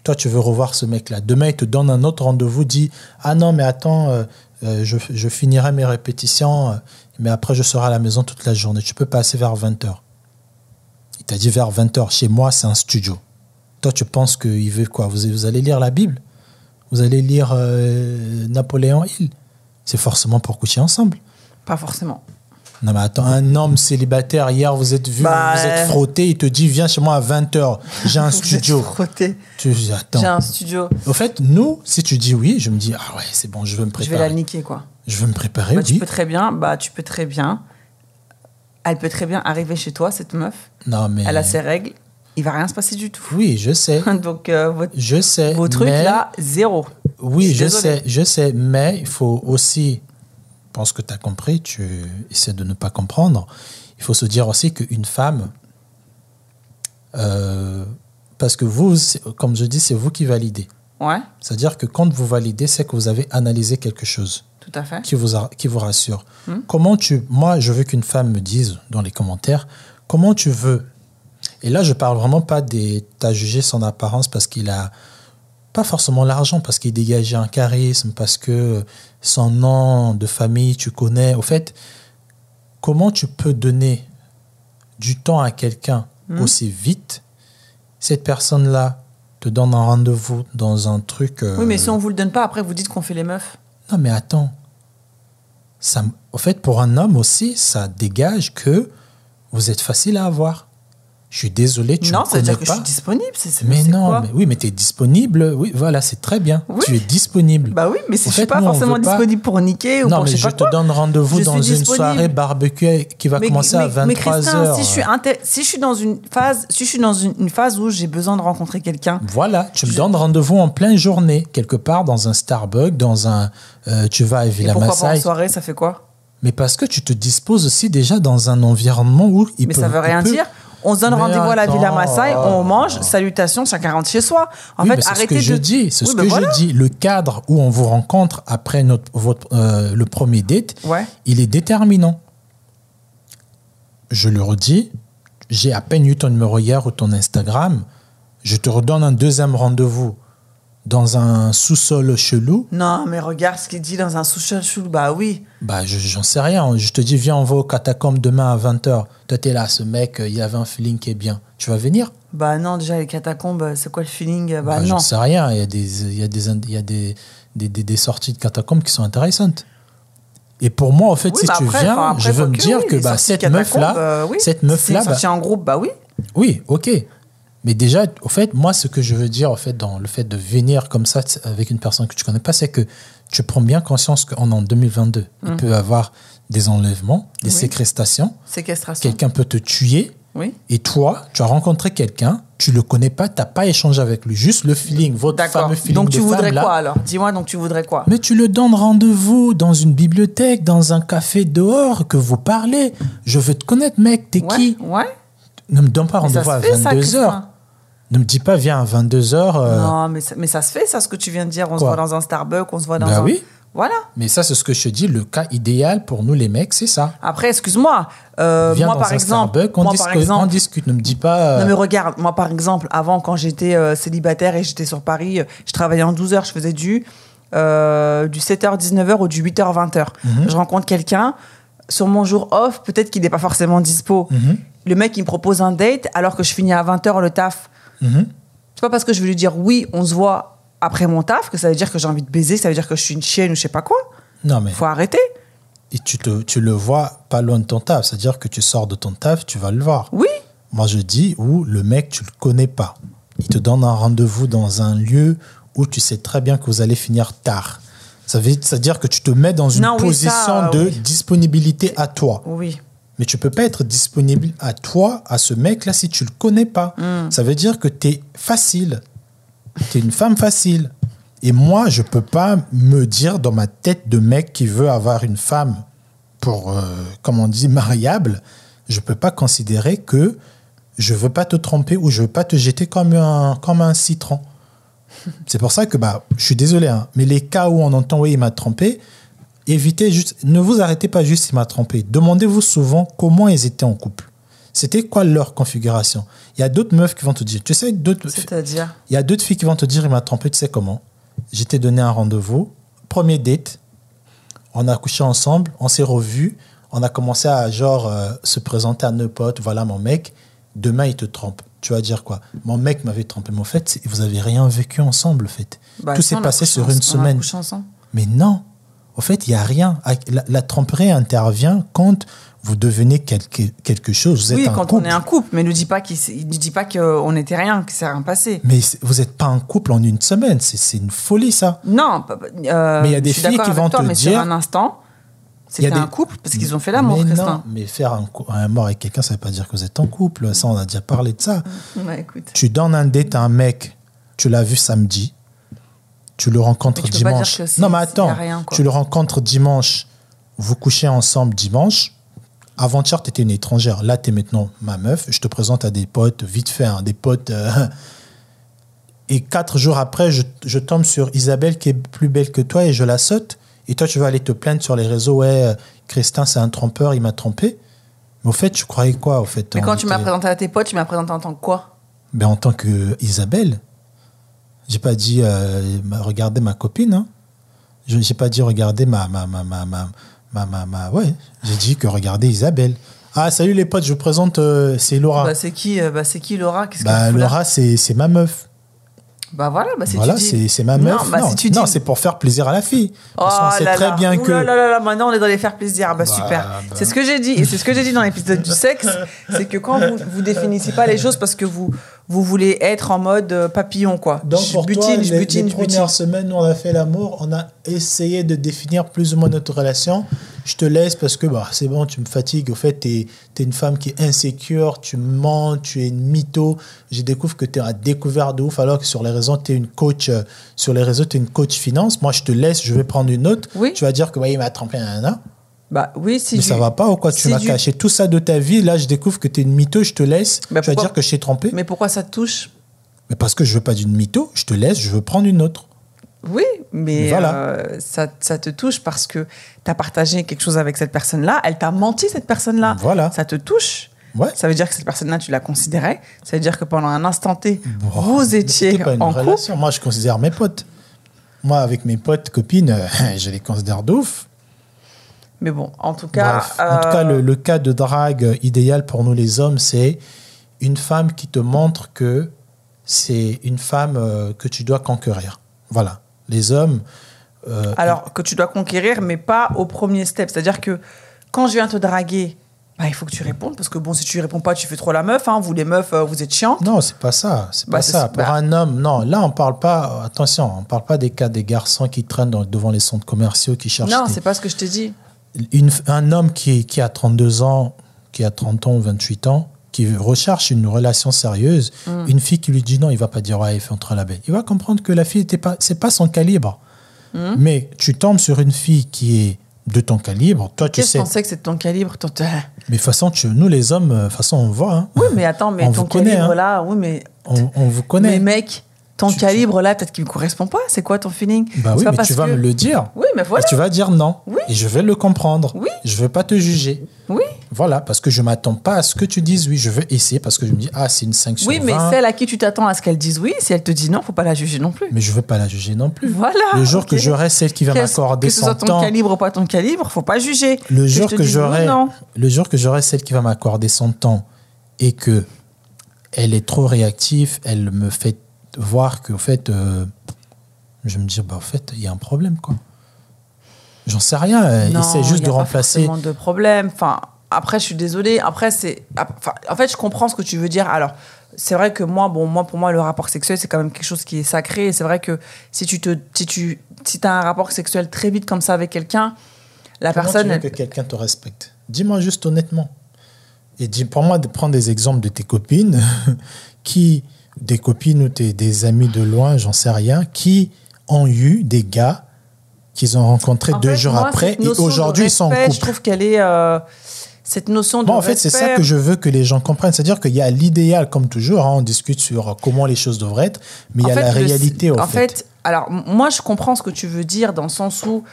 S2: Toi, tu veux revoir ce mec-là. Demain, il te donne un autre rendez-vous, dit Ah non, mais attends, euh, euh, je, je finirai mes répétitions, euh, mais après, je serai à la maison toute la journée. Tu peux passer vers 20h. Il t'a dit vers 20h. Chez moi, c'est un studio. Toi, tu penses qu'il veut quoi? Vous, vous allez lire la Bible? Vous allez lire Napoléon Hill? C'est forcément pour coucher ensemble.
S1: Pas forcément.
S2: Non mais attends, un homme célibataire, hier vous êtes vu,
S1: Bah,
S2: vous êtes
S1: euh,
S2: frotté, il te dit viens chez moi à 20h, j'ai un studio.
S1: Frotté.
S2: tu dis attends.
S1: J'ai un studio.
S2: Au fait, nous, si tu dis oui, je me dis ah ouais, c'est bon, je veux me
S1: Je vais
S2: préparer.
S1: la niquer, quoi.
S2: Je veux me préparer,
S1: Bah, tu
S2: oui.
S1: peux très bien. Bah, tu peux très bien. Elle peut très bien arriver chez toi, cette meuf.
S2: Non mais
S1: Elle a ses règles. Il va rien se passer du tout.
S2: Oui, je sais.
S1: Donc, euh, votre-
S2: Je sais.
S1: vos trucs
S2: mais-
S1: là, zéro.
S2: Oui,
S1: Je
S2: sais, je sais, mais il faut aussi, pense que tu as compris, tu essaies de ne pas comprendre, il faut se dire aussi qu'une femme, euh, parce que vous, comme je dis, c'est vous qui validez.
S1: Ouais,
S2: C'est-à-dire que quand vous validez, c'est que vous avez analysé quelque chose
S1: tout à fait.
S2: qui vous, a- qui vous rassure.
S1: Hmm.
S2: Comment tu. Moi, je veux qu'une femme me dise dans les commentaires comment tu veux? Et là, je parle vraiment pas des. Tu as jugé son apparence parce qu'il a. Pas forcément l'argent, parce qu'il dégageait un charisme, parce que son nom de famille, tu connais. Au fait, comment tu peux donner du temps à quelqu'un
S1: Hmm.
S2: aussi vite? Cette personne-là te donne un rendez-vous dans un truc. euh,
S1: Oui, mais si on vous le donne pas, après vous dites qu'on fait les meufs.
S2: non, mais attends. Ça, au fait, pour un homme aussi, ça dégage que vous êtes facile à avoir. Je suis désolé, tu
S1: non,
S2: ne
S1: ça veut dire
S2: connais
S1: que je
S2: pas.
S1: suis disponible. C'est,
S2: mais non,
S1: quoi
S2: mais, oui, mais tu es disponible. Oui, voilà, c'est très bien.
S1: Oui.
S2: Tu es disponible.
S1: Bah oui, mais si je suis
S2: fait,
S1: pas
S2: nous,
S1: forcément
S2: pas-
S1: disponible pour niquer ou
S2: non,
S1: pour
S2: mais
S1: je pas
S2: te
S1: quoi.
S2: donne rendez-vous dans
S1: suis
S2: une
S1: disponible.
S2: soirée barbecue qui va
S1: Mais-
S2: commencer à
S1: mais- mais
S2: 23
S1: Christin,
S2: heures.
S1: Si je suis, inter- si je suis dans une phase, si je suis dans une, une phase où j'ai besoin de rencontrer quelqu'un,
S2: Voilà, tu me donnes rendez-vous en pleine journée, quelque part dans un Starbucks, dans un. euh, tu vas à
S1: et
S2: Villa
S1: pourquoi pas en soirée, ça fait quoi?
S2: Mais parce que tu te disposes aussi déjà dans un environnement où il
S1: Mais
S2: peut.
S1: ça veut rien
S2: peut-
S1: dire. On se donne rendez-vous à la Villa. Maasai, on mange, salutations, chacun rentre chez soi. En
S2: Oui,
S1: fait,
S2: c'est ce
S1: arrêtez
S2: que je
S1: de.
S2: dis. C'est
S1: Oui,
S2: ce
S1: ben
S2: que
S1: voilà.
S2: je dis. Le cadre où on vous rencontre après notre, votre, euh, le premier date,
S1: Ouais.
S2: il est déterminant. Je le redis, j'ai à peine eu ton numéro hier ou ton Instagram. Je te redonne un deuxième rendez-vous dans un sous-sol chelou?
S1: Non, mais regarde ce qu'il dit dans un sous-sol chou. Bah oui.
S2: Bah, je- j'en sais rien. Je te dis, viens, on va au catacombe demain à 20h. Toi, t'es là, ce mec, euh, il avait un feeling qui est bien. Tu vas venir?
S1: Bah non, déjà les catacombes, c'est quoi le feeling? Bah,
S2: Bah,
S1: non.
S2: J'en sais rien. Il y a, des, il y a, des, il y a des, des, des- sorties de catacombes qui sont intéressantes. Et pour moi, en fait,
S1: Oui,
S2: si
S1: bah
S2: tu
S1: après,
S2: viens,
S1: enfin, après,
S2: je veux me dire
S1: oui,
S2: que bah, cette
S1: catacombes,
S2: meuf-là,
S1: euh, oui.
S2: cette
S1: Si
S2: meuf-là,
S1: c'est
S2: bah,
S1: en groupe, bah oui.
S2: oui, ok. Mais déjà, au fait, moi, ce que je veux dire, au fait, dans le fait de venir comme ça avec une personne que tu connais pas, c'est que tu prends bien conscience est en 2022. Il peut y avoir des enlèvements, des.
S1: Oui.
S2: séquestrations.
S1: Séquestration.
S2: Quelqu'un peut te tuer.
S1: Oui.
S2: Et toi, tu as rencontré quelqu'un, tu le connais pas, t'as pas échangé avec lui, juste le feeling, votre fameux feeling
S1: Donc
S2: de
S1: tu voudrais
S2: femme, là.
S1: quoi alors? Dis-moi, donc tu voudrais quoi?
S2: Mais tu le donnes rendez-vous dans une bibliothèque, dans un café dehors, que vous parlez. Je veux te connaître, mec, t'es
S1: Ouais,
S2: qui?
S1: ouais.
S2: Ne me donne pas rendez-vous à
S1: fait, ça,
S2: 22h.
S1: Christin.
S2: Ne me dis pas, viens à 22h.
S1: Non, mais ça, mais ça se fait, ça, ce que tu viens de dire. On se voit dans un Starbucks, on se voit dans
S2: Bah
S1: un.
S2: oui.
S1: Voilà.
S2: Mais ça, c'est ce que je te dis, le cas idéal pour nous, les mecs, c'est ça.
S1: Après, excuse-moi. euh,
S2: Viens
S1: moi,
S2: dans
S1: par
S2: un
S1: exemple.
S2: Starbucks, on,
S1: moi,
S2: discute,
S1: par exemple
S2: on discute. Ne me dis pas... euh,
S1: Non mais regarde, moi par exemple, avant quand j'étais euh, célibataire et j'étais sur Paris, euh, je travaillais en 12 heures, je faisais du, euh, du 7h, 19h ou du 8h, 20h.
S2: Mhm.
S1: Je rencontre quelqu'un, sur mon jour off, peut-être qu'il n'est pas forcément dispo.
S2: Mhm.
S1: Le mec, il me propose un date alors que je finis à 20h le taf.
S2: Mhm.
S1: C'est pas parce que je vais lui dire oui, on se voit après mon taf que ça veut dire que j'ai envie de baiser, ça veut dire que je suis une chienne ou je sais pas quoi.
S2: Non, mais
S1: Faut arrêter.
S2: et tu, te, tu le vois pas loin de ton taf. C'est-à-dire que tu sors de ton taf, tu vas le voir.
S1: Oui.
S2: Moi, je dis où le mec, tu le connais pas. Il te donne un rendez-vous dans un lieu où tu sais très bien que vous allez finir tard. Ça veut ça veut dire que tu te mets dans une
S1: Non, oui,
S2: position
S1: ça,
S2: de
S1: oui.
S2: disponibilité à toi.
S1: Oui.
S2: Mais tu peux pas être disponible à toi, à ce mec-là, si tu le connais pas.
S1: Hmm.
S2: Ça veut dire que tu es facile. Tu es une femme facile. Et moi, je peux pas me dire dans ma tête de mec qui veut avoir une femme pour, euh, comme on dit, mariable, je peux pas considérer que je veux pas te tromper ou je veux pas te jeter comme un, comme un citron. C'est pour ça que, bah, je suis désolé, hein, mais les cas où on entend, oui, il m'a trompé, évitez juste, ne vous arrêtez pas juste, il m'a trompé. Demandez-vous souvent comment ils étaient en couple. C'était quoi leur configuration? Il y a d'autres meufs qui vont te dire, tu sais, d'autres,
S1: C'est-à-dire?
S2: il y a d'autres filles qui vont te dire, il m'a trompé, tu sais comment? Je t'ai donné un rendez-vous, premier date, on a couché ensemble, on s'est revus, on a commencé à genre euh, se présenter à nos potes, voilà mon mec, demain il te trompe. Tu vas dire quoi? Mon mec m'avait trompé. Mais en fait, vous avez rien vécu ensemble, en fait.
S1: Bah,
S2: Tout s'est passé sur une semaine.
S1: couché ensemble.
S2: Mais non, en fait, il n'y a rien. La, la tromperie intervient quand vous devenez quelque, quelque chose. Vous
S1: Oui,
S2: êtes un
S1: quand
S2: couple.
S1: on est un couple, mais ne dis pas qu'il ne dit pas qu'on n'était rien, que c'est rien passé.
S2: Mais vous n'êtes pas un couple en une semaine. C'est une folie, ça.
S1: Non, euh,
S2: Mais il y a des filles qui vont
S1: toi,
S2: te
S1: mais
S2: dire-
S1: sur un instant,
S2: Il y a
S1: c'était un
S2: des-
S1: couple parce qu'ils ont fait l'amour,
S2: mais
S1: Christin.
S2: non, mais faire un, un amour avec quelqu'un, ça ne veut pas dire que vous êtes en couple. Ça, on a déjà parlé de ça.
S1: Ouais, écoute.
S2: Tu donnes un date à un mec, tu l'as vu samedi, tu le rencontres
S1: tu
S2: dimanche. non, mais attends,
S1: rien,
S2: tu le rencontres dimanche, vous couchez ensemble dimanche. Avant-hier, tu étais une étrangère. Là, tu es maintenant ma meuf. Je te présente à des potes, vite fait, hein, des potes. euh, et quatre jours après, je, je tombe sur Isabelle qui est plus belle que toi et je la saute. Et toi, tu vas aller te plaindre sur les réseaux. Ouais, euh, Christin, c'est un trompeur, il m'a trompé. Mais au fait, tu croyais quoi, au fait
S1: Mais
S2: on
S1: quand tu m'as présenté à tes potes, tu m'as présenté en tant que quoi?
S2: Ben, en tant que Isabelle, j'ai pas dit euh, ma- regardez ma copine. Hein. Je j'ai pas dit regardez ma ma ma ma ma ma, ma- ma- ouais. J'ai dit que regardez Isabelle. Ah salut les potes, je vous présente euh, c'est Laura.
S1: Bah, c'est qui, euh, bah, c'est qui Laura? Qu'est-ce
S2: Bah,
S1: là?
S2: Laura c'est c'est ma meuf.
S1: Bah voilà, bah, si
S2: Voilà
S1: dis-
S2: c'est c'est ma
S1: Non,
S2: meuf.
S1: bah,
S2: non,
S1: si
S2: non,
S1: dis-
S2: c'est pour faire plaisir à la fille. Parce
S1: Oh
S2: qu'on sait
S1: là
S2: très
S1: là.
S2: bien
S1: Ouh
S2: que
S1: là là là là, maintenant on est dans les faire plaisir, bah,
S2: Bah,
S1: super.
S2: bah.
S1: C'est ce que j'ai dit, et c'est ce que j'ai dit dans l'épisode du sexe, c'est que quand vous, vous définissez pas les choses parce que vous, vous voulez être en mode euh, papillon, quoi.
S2: Donc
S1: je
S2: pour
S1: butine,
S2: toi,
S1: je
S2: les,
S1: butine,
S2: les
S1: je butine.
S2: premières semaines où on a fait l'amour, on a essayé de définir plus ou moins notre relation. Je te laisse parce que bah, c'est bon, tu me fatigues. Au fait, tu es, une femme qui est insécure, tu mens, tu es une mytho. Je découvre que tu es à découvert de ouf alors que sur les réseaux, tu es une coach. euh, sur les réseaux, tu es une coach finance. Moi, je te laisse, je vais prendre une autre.
S1: Oui.
S2: Tu vas dire que ouais, il m'a trompé, nanana.
S1: Bah oui, si
S2: Mais
S1: du-
S2: ça va pas ou quoi Tu m'as
S1: du-
S2: caché tout ça de ta vie. Là, je découvre que tu es une mytho, je te laisse.
S1: Bah,
S2: tu vas dire que je t'ai trompé. Mais...
S1: Mais pourquoi ça te touche?
S2: Parce que je veux pas d'une mytho, je te laisse, je veux prendre une autre.
S1: Oui, mais
S2: Voilà.
S1: euh, ça, ça te touche parce que tu as partagé quelque chose avec cette personne-là, elle t'a menti, cette personne-là.
S2: Voilà.
S1: Ça te touche?
S2: Ouais.
S1: Ça veut dire que cette personne-là, tu la considérais? Ça veut dire que pendant un instant T, vous
S2: mais
S1: étiez
S2: pas une
S1: en couple?
S2: relation. Moi, je considère mes potes. Moi, avec mes potes, copines, je les considère de ouf.
S1: Mais bon, en tout cas.
S2: Bref, en tout
S1: euh,
S2: cas, le, le cas de drague euh, idéal pour nous les hommes, c'est une femme qui te montre que c'est une femme euh, que tu dois conquérir. Voilà. Les hommes. euh,
S1: Alors que tu dois conquérir, mais pas au premier step. C'est-à-dire que quand je viens te draguer, bah, il faut que tu répondes. Parce que bon, si tu réponds pas, tu fais trop la meuf. hein. Vous, les meufs, euh, vous êtes chiants.
S2: Non, c'est pas ça. C'est
S1: Bah,
S2: pas ça. Pour
S1: bah-
S2: un homme, non. Là, on parle pas. Attention, on parle pas des cas des garçons qui traînent dans- devant les centres commerciaux, qui cherchent.
S1: Non,
S2: des-
S1: c'est pas ce que je t'ai dit.
S2: Une- un homme qui, qui a 32 ans, qui a 30 ans ou 28 ans, qui recherche une relation sérieuse,
S1: Mm.
S2: une fille qui lui dit non, il va pas dire ouais, il fait entre la belle. Il va comprendre que la fille était pas, c'est pas son calibre.
S1: Mm.
S2: Mais tu tombes sur une fille qui est de ton calibre, toi tu sais.
S1: qu'on sait que c'est de ton calibre ton-
S2: Mais de toute façon, tu- nous les hommes, euh, de toute façon, on voit. hein.
S1: Oui, mais attends, mais
S2: On
S1: ton
S2: vous connaît,
S1: calibre
S2: hein.
S1: là, oui, mais.
S2: On, on vous
S1: Mais
S2: connaît.
S1: mec, ton
S2: Tu- tu-
S1: calibre là, peut-être qu'il me correspond pas. C'est quoi ton feeling?
S2: Bah oui, mais tu vas
S1: que-
S2: me le dire.
S1: Oui, mais voilà.
S2: Et tu vas dire non.
S1: Oui.
S2: Et je vais le comprendre.
S1: Oui.
S2: Je ne vais pas te juger.
S1: Oui.
S2: Voilà, parce que je m'attends pas à ce que tu dises oui. Je veux essayer parce que je me dis, ah, c'est une 5 sur
S1: Oui, mais
S2: 20.
S1: celle à qui tu t'attends à ce qu'elle dise oui, si elle te dit non, faut pas la juger non plus.
S2: Mais je veux pas la juger non plus.
S1: Voilà.
S2: Le jour que j'aurai celle qui va m'accorder
S1: Que ce
S2: son
S1: soit ton
S2: temps.
S1: calibre ou pas ton calibre, faut pas juger.
S2: Le jour que
S1: ou
S2: j'aurai,
S1: non.
S2: le jour que j'aurai celle qui va m'accorder son temps et que elle est trop réactive, elle me fait voir qu'au fait, euh, je vais me dire, bah, au fait, il y a un problème, quoi. J'en sais rien. euh,
S1: Non,
S2: Essaie juste
S1: y
S2: de
S1: pas
S2: remplacer.
S1: forcément de problème. Enfin, après, je suis désolée. Après, c'est. Enfin, en fait, je comprends ce que tu veux dire. Alors, c'est vrai que moi, bon, moi, pour moi, le rapport sexuel, c'est quand même quelque chose qui est sacré. Et c'est vrai que si tu te, si tu, si as un rapport sexuel très vite comme ça avec quelqu'un, la
S2: Comment
S1: personne.
S2: tu veux
S1: elle-
S2: que quelqu'un te respecte? Dis-moi juste honnêtement. Et dis pour moi de prendre des exemples de tes copines qui des copines ou des amis de loin, j'en sais rien, qui ont eu des gars qu'ils ont rencontrés
S1: En
S2: deux
S1: fait,
S2: jours
S1: moi,
S2: après et aujourd'hui ils sont en
S1: Je trouve qu'elle est. euh, cette notion de.
S2: Bon, en fait, c'est ça que je veux que les gens comprennent. C'est-à-dire qu'il y a l'idéal, comme toujours, hein, on discute sur comment les choses devraient être, mais il y a
S1: En fait,
S2: la réalité, au
S1: en
S2: fait.
S1: fait. alors moi je comprends ce que tu veux dire dans le sens où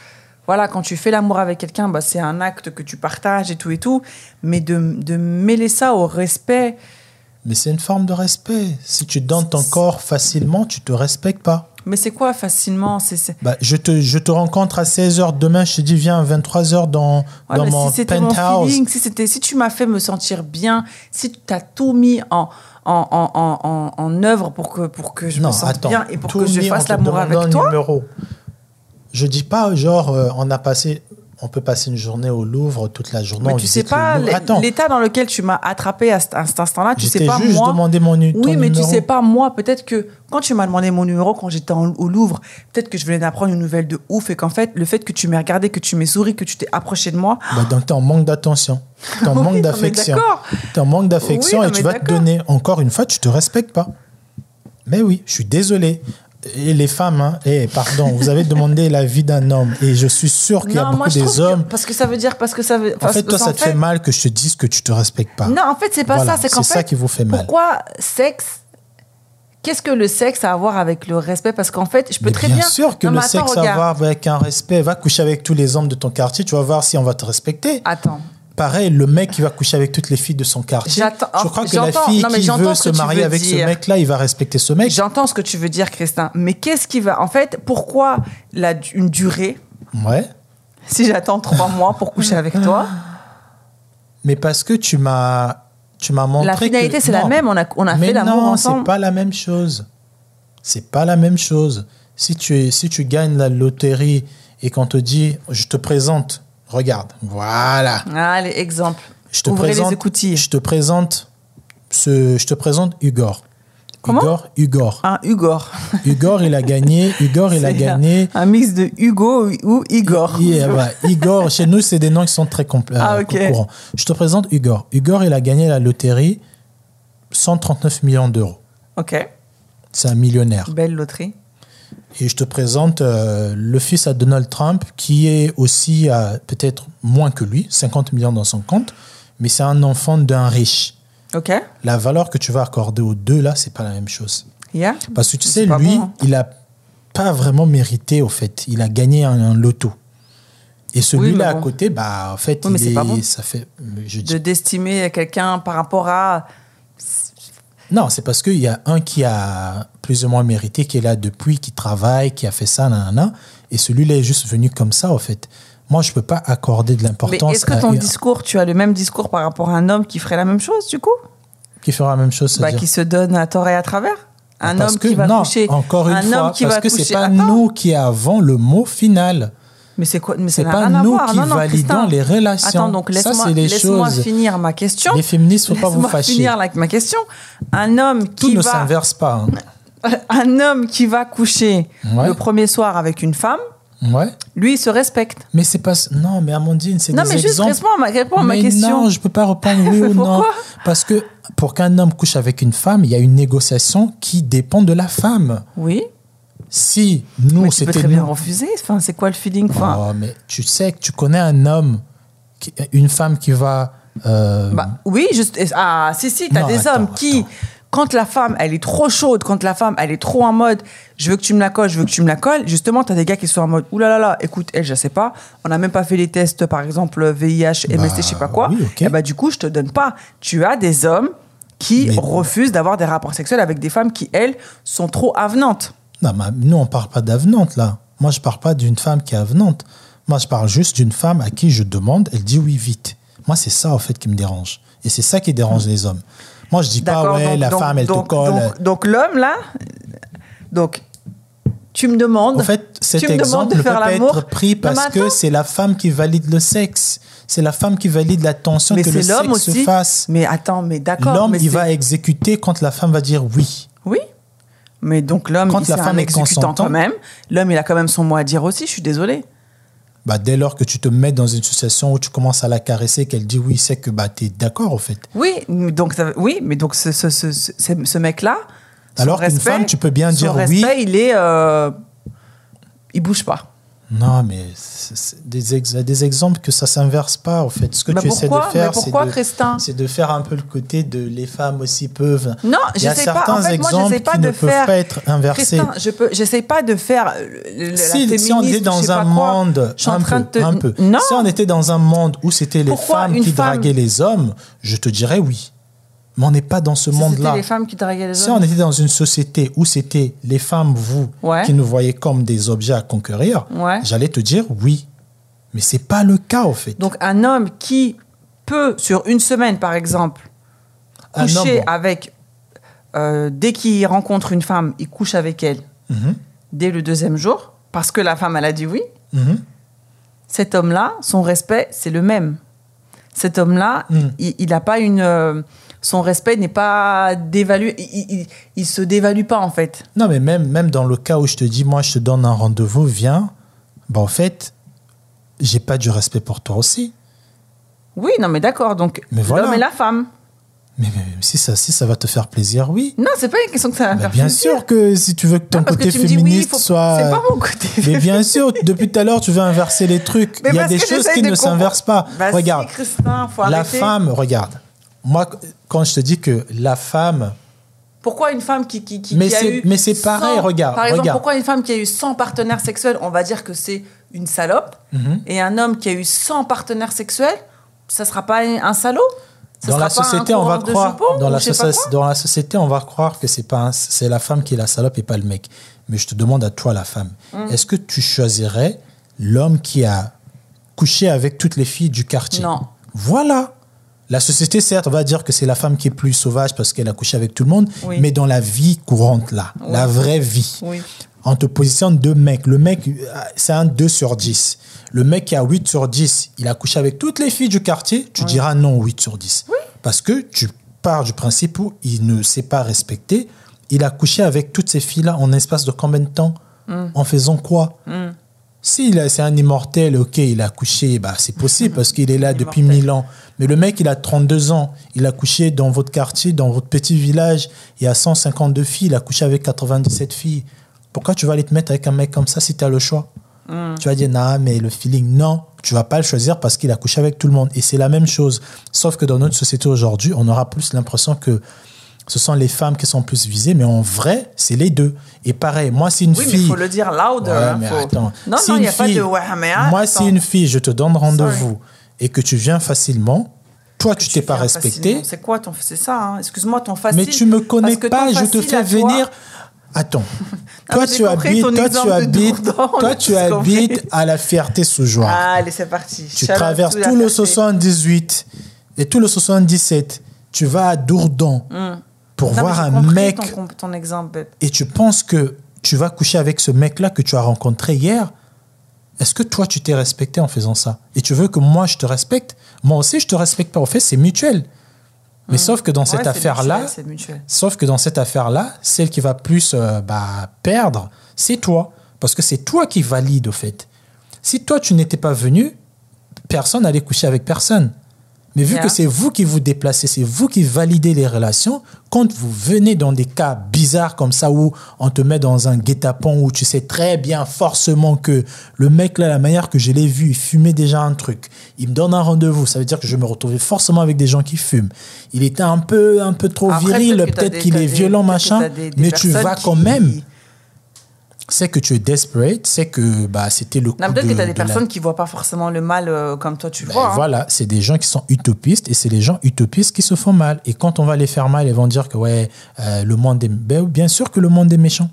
S1: voilà quand tu fais l'amour avec quelqu'un bah, c'est un acte que tu partages et tout et tout mais de, de mêler ça au respect
S2: Mais c'est une forme de respect. Si tu donnes ton corps facilement, tu te respectes pas.
S1: mais c'est quoi facilement? C'est
S2: Bah, je, te, je te rencontre à 16h demain, je te dis viens à 23h dans,
S1: Ouais,
S2: dans mon
S1: si c'était mon
S2: penthouse.
S1: feeling, si, c'était, si tu m'as fait me sentir bien, si tu as tout mis en, en, en, en, œuvre pour que, pour que je
S2: non,
S1: me sente
S2: attends.
S1: bien et pour que je fasse l'amour avec toi,
S2: numéro. Je dis pas, genre, euh, on a passé, on peut passer une journée au Louvre toute la journée.
S1: mais tu sais pas l'état dans lequel tu m'as attrapé à cet, instant-là, tu sais pas
S2: juste
S1: moi.
S2: demandé mon ton
S1: Oui, mais tu sais pas, moi, peut-être que quand tu m'as demandé mon numéro quand j'étais en- au Louvre, peut-être que je venais d'apprendre une nouvelle de ouf et qu'en fait, le fait que tu m'aies regardé, que tu m'aies souri, que tu t'es approché de moi.
S2: Bah, donc, t'es en manque d'attention. T'es en
S1: Oui, non,
S2: manque d'affection. T'es en manque d'affection et tu vas te donner. Encore une fois, tu te respectes pas. Mais oui, je suis désolé. Et les femmes, hein, eh, pardon, vous avez demandé l'avis d'un homme. Et je suis sûr qu'il y a beaucoup
S1: je
S2: des
S1: que-
S2: hommes.
S1: parce que ça veut dire, parce que ça veut.
S2: En fait, toi, ça te fait mal que je te dise que tu te respectes pas.
S1: Non, en fait, c'est pas
S2: Voilà,
S1: ça. C'est qu'en
S2: c'est
S1: fait,
S2: ça qui vous fait mal.
S1: Pourquoi sexe Qu'est-ce que le sexe a à voir avec le respect? Parce qu'en fait, je peux
S2: Mais
S1: très
S2: bien,
S1: bien.
S2: sûr que
S1: Non,
S2: le
S1: attends,
S2: sexe a à voir avec un respect. Va coucher avec tous les hommes de ton quartier, tu vas voir si on va te respecter.
S1: Attends.
S2: Pareil, le mec qui va coucher avec toutes les filles de son quartier. Je crois que la fille
S1: non, mais
S2: qui veut se marier avec ce mec-là, il va respecter ce mec.
S1: J'entends ce que tu veux dire, Christin. Mais qu'est-ce qui va. En fait, pourquoi la, une durée
S2: Ouais.
S1: si j'attends trois mois pour coucher avec toi?
S2: Mais parce que tu m'as, tu m'as montré
S1: La finalité, c'est la
S2: Non.
S1: même. On a, on a
S2: Mais
S1: fait l'amour
S2: non,
S1: ensemble.
S2: c'est pas la même chose. C'est pas la même chose. Si tu, es, si tu gagnes la loterie et qu'on te dit, je te présente, regarde, voilà,
S1: Allez, exemple.
S2: je te
S1: Ouvrez
S2: présente,
S1: les écoutilles.
S2: je te présente, ce, je te présente Hugor.
S1: Comment
S2: Hugor, Hugor.
S1: Un Hugor.
S2: Hugor, il a gagné. Hugor, il a gagné.
S1: Un mix de Hugo ou Igor.
S2: Yeah, ouais. Igor, chez nous, c'est des noms qui sont très compl-
S1: Ah,
S2: euh,
S1: ok.
S2: courants. Je te présente Hugor. Hugor, il a gagné la loterie 139 millions d'euros.
S1: Ok.
S2: C'est un millionnaire.
S1: Belle loterie.
S2: Et je te présente euh, le fils à Donald Trump, qui est aussi à peut-être moins que lui, 50 millions dans son compte, mais c'est un enfant d'un riche.
S1: Ok.
S2: La valeur que tu vas accorder aux deux, là, c'est pas la même chose.
S1: Yeah.
S2: Parce que tu sais, lui,
S1: bon, hein.
S2: il a pas vraiment mérité, au fait. Il a gagné un, un loto. Et celui-là
S1: bon.
S2: à côté, bah, en fait,
S1: Oui,
S2: il est,
S1: pas bon.
S2: ça fait. Je dis,
S1: De d'estimer quelqu'un par rapport à.
S2: Non, c'est parce qu'il y a un qui a plus ou moins mérité, qui est là depuis, qui travaille, qui a fait ça, nanana, et celui-là est juste venu comme ça, en fait. Moi, je peux pas accorder de
S1: Mais
S2: l'importance
S1: est-ce que ton discours, tu as le même discours par rapport à un homme qui ferait la même chose, du coup?
S2: Qui fera la même chose.
S1: bah, Qui se donne à tort et à travers? Un
S2: Parce
S1: homme
S2: que,
S1: qui va
S2: non,
S1: coucher.
S2: encore une
S1: un
S2: fois,
S1: homme qui
S2: parce
S1: va
S2: que
S1: coucher.
S2: c'est pas
S1: Attends,
S2: nous qui avons le mot final.
S1: Mais c'est quoi Mais
S2: C'est pas
S1: rien
S2: nous qui
S1: Non, non,
S2: validons les relations.
S1: Attends, donc laisse-moi
S2: choses.
S1: finir ma question.
S2: Les féministes, faut pas vous fâcher.
S1: finir avec ma question. Un homme
S2: Tout
S1: qui
S2: ne
S1: va
S2: s'inverse pas. hein.
S1: un homme qui va coucher
S2: Ouais.
S1: le premier soir avec une femme,
S2: Ouais.
S1: Lui, il se respecte.
S2: Mais c'est pas. Non, mais Amandine, c'est des
S1: Non, mais juste
S2: exemples.
S1: réponds à ma, réponds à ma
S2: Mais
S1: question.
S2: Non, je peux pas répondre oui ou non. Parce que pour qu'un homme couche avec une femme, il y a une négociation qui dépend de la femme.
S1: Oui.
S2: Si nous,
S1: Mais tu peux
S2: c'était
S1: très bien
S2: nous.
S1: refuser. Enfin, c'est quoi le feeling enfin,
S2: Oh, mais tu sais que tu connais un homme, qui- une femme qui va. euh,
S1: bah, Oui, juste. Ah, si, si, t'as
S2: Non,
S1: des
S2: attends,
S1: hommes qui, quand la femme, elle est trop chaude, quand la femme, elle est trop en mode, je veux que tu me la colles, je veux que tu me la colles, justement, t'as des gars qui sont en mode, oulala, là là, écoute, elle, je sais pas, on n'a même pas fait les tests, par exemple, VIH, MST, je sais pas quoi.
S2: oui.
S1: Et bah, du coup, je te donne pas. Tu as des hommes qui
S2: Mais-
S1: refusent d'avoir des rapports sexuels avec des femmes qui, elles, sont trop avenantes.
S2: Non, mais nous, on parle pas d'avenante, là. Moi, je parle pas d'une femme qui est avenante. Moi, je parle juste d'une femme à qui je demande, elle dit oui vite. Moi, c'est ça, en fait, qui me dérange. Et c'est ça qui dérange les hommes. Moi, je dis pas, ouais,
S1: donc-
S2: la
S1: donc-
S2: femme, elle
S1: donc-
S2: te colle.
S1: Donc, donc l'homme, là, donc, tu me demandes.
S2: En fait, cet exemple peut pas être pris parce que c'est la femme qui valide le sexe. C'est la femme qui valide la tension
S1: Mais
S2: que le sexe se fasse.
S1: Mais attends, mais d'accord.
S2: L'homme, il va exécuter quand la femme va dire oui.
S1: Oui. Mais donc l'homme,
S2: Quand
S1: il
S2: la femme
S1: un
S2: est
S1: exécutant
S2: consentante.
S1: quand même. L'homme, il a quand même son mot à dire aussi. Je suis désolée.
S2: Bah, dès lors que tu te mets dans une situation où tu commences à la caresser, qu'elle dit oui, c'est que bah, tu es d'accord, au fait.
S1: Oui, donc ça- oui, mais donc ce, ce, ce, ce- mec-là.
S2: Alors qu'une femme, tu peux bien dire oui.
S1: respect, il est, euh, il bouge pas.
S2: Non, mais c'est des, ex- des exemples que ça s'inverse pas, en fait. Ce que tu essaies de faire, c'est de, de faire un peu le côté de les femmes aussi peuvent.
S1: Non,
S2: Il y a
S1: j'essaie pas.
S2: certains
S1: En fait, moi,
S2: exemples
S1: pas
S2: qui
S1: de
S2: ne peuvent
S1: faire.
S2: pas être inversés.
S1: Christin, je peux, j'essaie pas de faire la
S2: Si, on était dans un monde, un peu,
S1: de te-
S2: un peu.
S1: Non.
S2: Si on était dans un monde où c'était les
S1: Pourquoi
S2: femmes qui
S1: femme-
S2: draguaient les hommes, je te dirais oui. Mais on n'est pas dans ce
S1: Si
S2: monde-là.
S1: C'était les femmes qui draguaient les
S2: Si
S1: hommes.
S2: on était dans une société où c'était les femmes, vous,
S1: Ouais.
S2: qui nous voyez comme des objets à conquérir,
S1: Ouais.
S2: j'allais te dire oui. Mais c'est pas le cas, au fait.
S1: Donc un homme qui peut, sur une semaine par exemple, coucher
S2: homme,
S1: avec... euh, dès qu'il rencontre une femme, il couche avec elle
S2: Mhm,
S1: dès le deuxième jour, parce que la femme, elle a dit oui.
S2: mhm.
S1: Cet homme-là, son respect, c'est le même. Cet homme-là,
S2: Mm.
S1: il n'a pas une... euh, son respect n'est pas dévalué. Il, il, il- se dévalue pas, en fait.
S2: Non, mais même, même dans le cas où je te dis, moi, je te donne un rendez-vous, viens, bah, en fait, j'ai pas du respect pour toi aussi.
S1: Oui, non, mais d'accord. Donc,
S2: Mais voilà.
S1: l'homme et la femme.
S2: Mais, mais si, ça, si ça va te faire plaisir, oui.
S1: Non, c'est pas une question que ça va
S2: Bah,
S1: faire
S2: bien
S1: plaisir.
S2: sûr que si tu veux que ton
S1: Non, parce que
S2: côté
S1: oui,
S2: féministe
S1: faut-
S2: soit.
S1: C'est pas mon côté.
S2: Mais bien sûr, depuis tout à l'heure, tu veux inverser les trucs.
S1: Mais
S2: Il y a des choses qui
S1: de
S2: ne s'inversent pas.
S1: Bah si,
S2: regarde,
S1: Christin, faut
S2: la
S1: arrêter.
S2: femme, regarde. Moi, quand je te dis que la femme,
S1: Pourquoi une femme qui, qui, qui,
S2: Mais
S1: qui a
S2: c'est-
S1: eu.
S2: mais c'est pareil,
S1: 100
S2: regarde,
S1: Par exemple,
S2: regarde.
S1: pourquoi une femme qui a eu 100 partenaires sexuels, on va dire que c'est une salope,
S2: Mhm.
S1: et un homme qui a eu 100 partenaires sexuels, ça sera pas un salaud? Ça
S2: dans la société, on va croire, dans la, dans société, on va croire que c'est pas c'est la femme qui est la salope et pas le mec. Mais je te demande à toi, la femme,
S1: Mm.
S2: est-ce que tu choisirais l'homme qui a couché avec toutes les filles du quartier?
S1: Non.
S2: Voilà. La société, certes, on va dire que c'est la femme qui est plus sauvage parce qu'elle a couché avec tout le monde,
S1: Oui.
S2: mais dans la vie courante, là,
S1: Oui.
S2: la vraie vie,
S1: Oui.
S2: on te positionne deux mecs. Le mec, euh, c'est un 2 sur 10. Le mec qui a 8 sur 10, il a couché avec toutes les filles du quartier, tu diras non 8 sur 10. Parce que tu pars du principe où il ne s'est pas respecté. Il a couché avec toutes ces filles-là en espace de combien de temps? En faisant quoi? Si c'est un immortel, ok, il a couché, bah, c'est possible parce qu'il est là depuis
S1: Immortel.
S2: 1000 ans. Mais le mec, il a 32 ans. Il a couché dans votre quartier, dans votre petit village. Il y a 152 filles. Il a couché avec 97 filles. Pourquoi tu vas aller te mettre avec un mec comme ça si tu as le choix Tu vas dire, non, mais le feeling, non. Tu vas pas le choisir parce qu'il a couché avec tout le monde. Et c'est la même chose. Sauf que dans notre société aujourd'hui, on aura plus l'impression que ce sont les femmes qui sont plus visées. Mais en vrai, c'est les deux. Et pareil, moi, c'est une
S1: Oui, mais il
S2: fille.
S1: faut le dire louder.
S2: Ouais,
S1: hein,
S2: mais
S1: faut-
S2: attends.
S1: Non,
S2: Si
S1: non, il n'y a pas
S2: fille-
S1: de
S2: Moi, si une fille, je te donne rendez-vous et que tu viens facilement, toi, tu t'es pas respecté.
S1: C'est quoi ton. C'est ça, hein. excuse-moi, ton facile.
S2: Mais tu me connais pas, je te fais venir. Attends. Toi, tu habites, toi, tu habites, toi, tu habites à la fierté sous joie.
S1: Allez, c'est parti.
S2: tu traverses tout le
S1: Ferté.
S2: 78 et tout le 77. Tu vas à Dourdon pour.
S1: Non,
S2: voir un mec
S1: Ton, exemple,
S2: et tu penses que tu vas coucher avec ce mec-là que tu as rencontré hier, est-ce que toi, tu t'es respecté en faisant ça? Et tu veux que moi, je te respecte? Moi aussi, je te respecte pas. En fait, c'est mutuel. Mais sauf que dans cette.
S1: Ouais,
S2: affaire-là, sauf que dans cette affaire-là, celle qui va plus euh, bah, perdre, c'est toi. Parce que c'est toi qui valide, au fait. Si toi, tu n'étais pas venu, personne n'allait coucher avec personne. Mais vu
S1: Yeah.
S2: que c'est vous qui vous déplacez, c'est vous qui validez les relations, quand vous venez dans des cas bizarres comme ça où on te met dans un guet-apens où tu sais très bien forcément que le mec là, la manière que je l'ai vu, il fumait déjà un truc. Il me donne un rendez-vous, ça veut dire que je me retrouvais forcément avec des gens qui fument. Il était un peu, un peu trop
S1: Après,
S2: viril,
S1: peut-être
S2: qu'il est violent, machin,
S1: t'as des- des
S2: mais tu vas quand
S1: qui-
S2: même. C'est que tu es desperate, c'est que bah, c'était le coup
S1: Non, peut-être
S2: de-
S1: que tu as des
S2: de la-
S1: personnes qui voient pas forcément le mal euh, comme toi tu le
S2: ben
S1: vois. hein.
S2: Voilà, c'est des gens qui sont utopistes et c'est les gens utopistes qui se font mal. Et quand on va les faire mal, ils vont dire que ouais, euh, le monde est. Ben, bien sûr que le monde est méchant.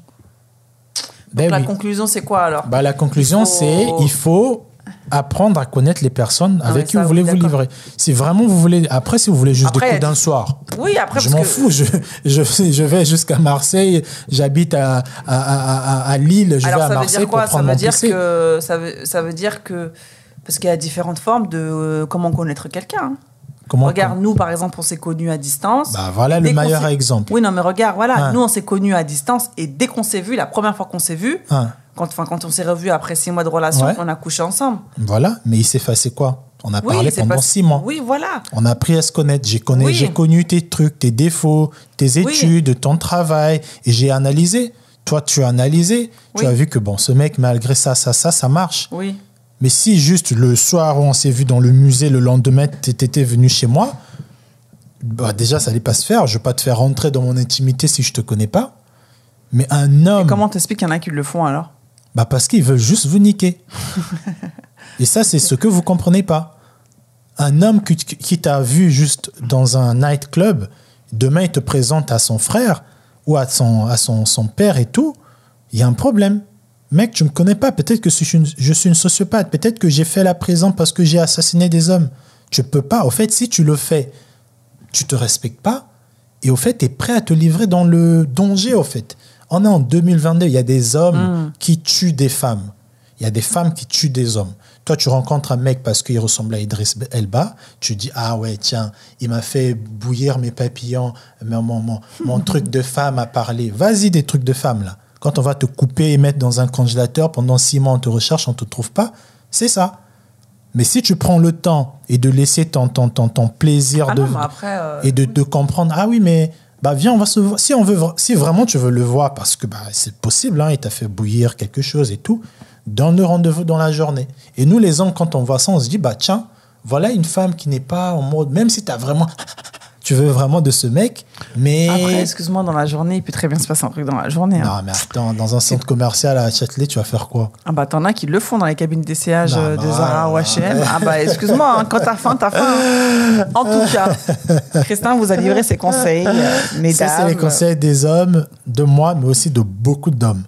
S2: Ben
S1: la
S2: oui.
S1: conclusion, c'est quoi alors?
S2: Bah, la conclusion,
S1: faut-
S2: c'est il faut apprendre à connaître les personnes avec qui vous voulez vous livrer. Si vraiment vous voulez, après, si vous voulez juste
S1: Après,
S2: des coups d'un soir,
S1: Oui, après,
S2: je m'en
S1: que-
S2: fous. Je, je, je vais jusqu'à Marseille, j'habite à, à, à, à- à Lille, je
S1: Alors
S2: vais à Marseille
S1: Ça veut
S2: mon
S1: dire
S2: PC.
S1: que ça veut ça veut dire que parce qu'il y a différentes formes de euh, comment connaître quelqu'un. hein.
S2: Comment
S1: Regarde, nous par exemple, on s'est connus à distance.
S2: Bah, voilà le
S1: Dès
S2: meilleur exemple.
S1: Oui, non, mais regarde, voilà,
S2: Ah.
S1: nous on s'est connus à distance et dès qu'on s'est vu, la première fois qu'on s'est vu,
S2: Hein.
S1: Quand, enfin, quand on s'est revu après six mois de relation,
S2: Ouais.
S1: on a couché ensemble.
S2: Voilà, mais il s'est passé quoi? On a
S1: Oui,
S2: parlé pendant
S1: pas-
S2: six mois.
S1: Oui, voilà.
S2: On a appris à se connaître. J'ai connu,
S1: Oui.
S2: j'ai connu tes trucs, tes défauts, tes
S1: Oui.
S2: études, ton travail, et j'ai analysé. Toi, tu as analysé. Tu as vu que bon, ce mec, malgré ça, ça, ça, ça marche.
S1: Oui.
S2: Mais si juste le soir où on s'est vu dans le musée, le lendemain, tu étais venu chez moi, bah déjà, ça allait pas se faire. Je vais pas te faire rentrer dans mon intimité si je te connais pas. Mais un homme.
S1: Comment t'expliques qu'il y en a qui le font alors?
S2: Bah parce qu'ils veulent juste vous niquer. Et ça, c'est ce que vous comprenez pas. Un homme qui, qui t'a vu juste dans un nightclub, demain il te présente à son frère ou à son, à son, son père et tout, il y a un problème. Mec, tu me connais pas. Peut-être que je suis une, je suis une sociopathe. Peut-être que j'ai fait la prison parce que j'ai assassiné des hommes. Tu peux pas. Au fait, si tu le fais, tu te respectes pas. Et au fait, tu es prêt à te livrer dans le danger, au fait. On est en 2022, il y a des hommes qui tuent des femmes. Il y a des femmes qui tuent des hommes. Toi, tu rencontres un mec parce qu'il ressemble à Idriss Elba. Tu dis, ah ouais, tiens, il m'a fait bouillir mes papillons, mon, mon, mon, truc de femme à parler. Vas-y, des trucs de femme, là. Quand on va te couper et mettre dans un congélateur pendant six mois, on te recherche, on te trouve pas, c'est ça. Mais si tu prends le temps et de laisser ton, ton, ton, ton plaisir
S1: Ah
S2: de,
S1: non, mais après, euh,
S2: et de, de comprendre, ah oui, mais bah viens, on va se voir. Si, vraiment tu veux le voir, parce que bah, c'est possible, hein, il t'a fait bouillir quelque chose et tout, donne le rendez-vous dans la journée. Et nous, les hommes, quand on voit ça, on se dit, bah tiens, voilà une femme qui n'est pas en mode, même si tu as vraiment, tu veux vraiment de ce mec, mais...
S1: Après, excuse-moi, dans la journée, il peut très bien se passer un truc dans la journée. hein.
S2: non, mais attends, dans un centre commercial à Châtelet, tu vas faire quoi?
S1: Ah bah t'en as qui le font dans les cabines d'essayage euh,
S2: bah,
S1: de Zara ou. H&M. Ah bah excuse-moi, hein, quand t'as faim, t'as faim. hein. En tout cas, Christin vous a livré ses conseils, euh, mesdames.
S2: Ça, c'est les conseils des hommes, de moi, mais aussi de beaucoup d'hommes.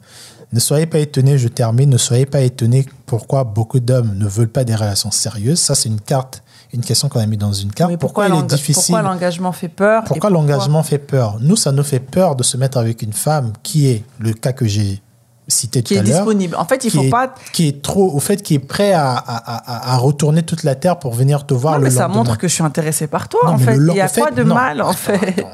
S2: Ne soyez pas étonnés, je termine, ne soyez pas étonnés pourquoi beaucoup d'hommes ne veulent pas des relations sérieuses. Ça, c'est une carte, une question qu'on a mis dans une carte.
S1: Mais pourquoi,
S2: il est difficile
S1: pourquoi l'engagement fait peur
S2: Pourquoi l'engagement fait peur Nous, ça nous fait peur de se mettre avec une femme qui est le cas que j'ai cité
S1: qui
S2: tout
S1: est
S2: à l'heure.
S1: disponible En fait, il
S2: qui
S1: faut
S2: est,
S1: pas.
S2: qui est trop, au fait, qui est prêt à, à, à- à retourner toute la terre pour venir te voir
S1: Non,
S2: le
S1: mais ça
S2: lendemain.
S1: montre que je suis intéressée par toi.
S2: Non,
S1: en fait, il y a
S2: en
S1: quoi de
S2: non.
S1: mal en fait
S2: Attends.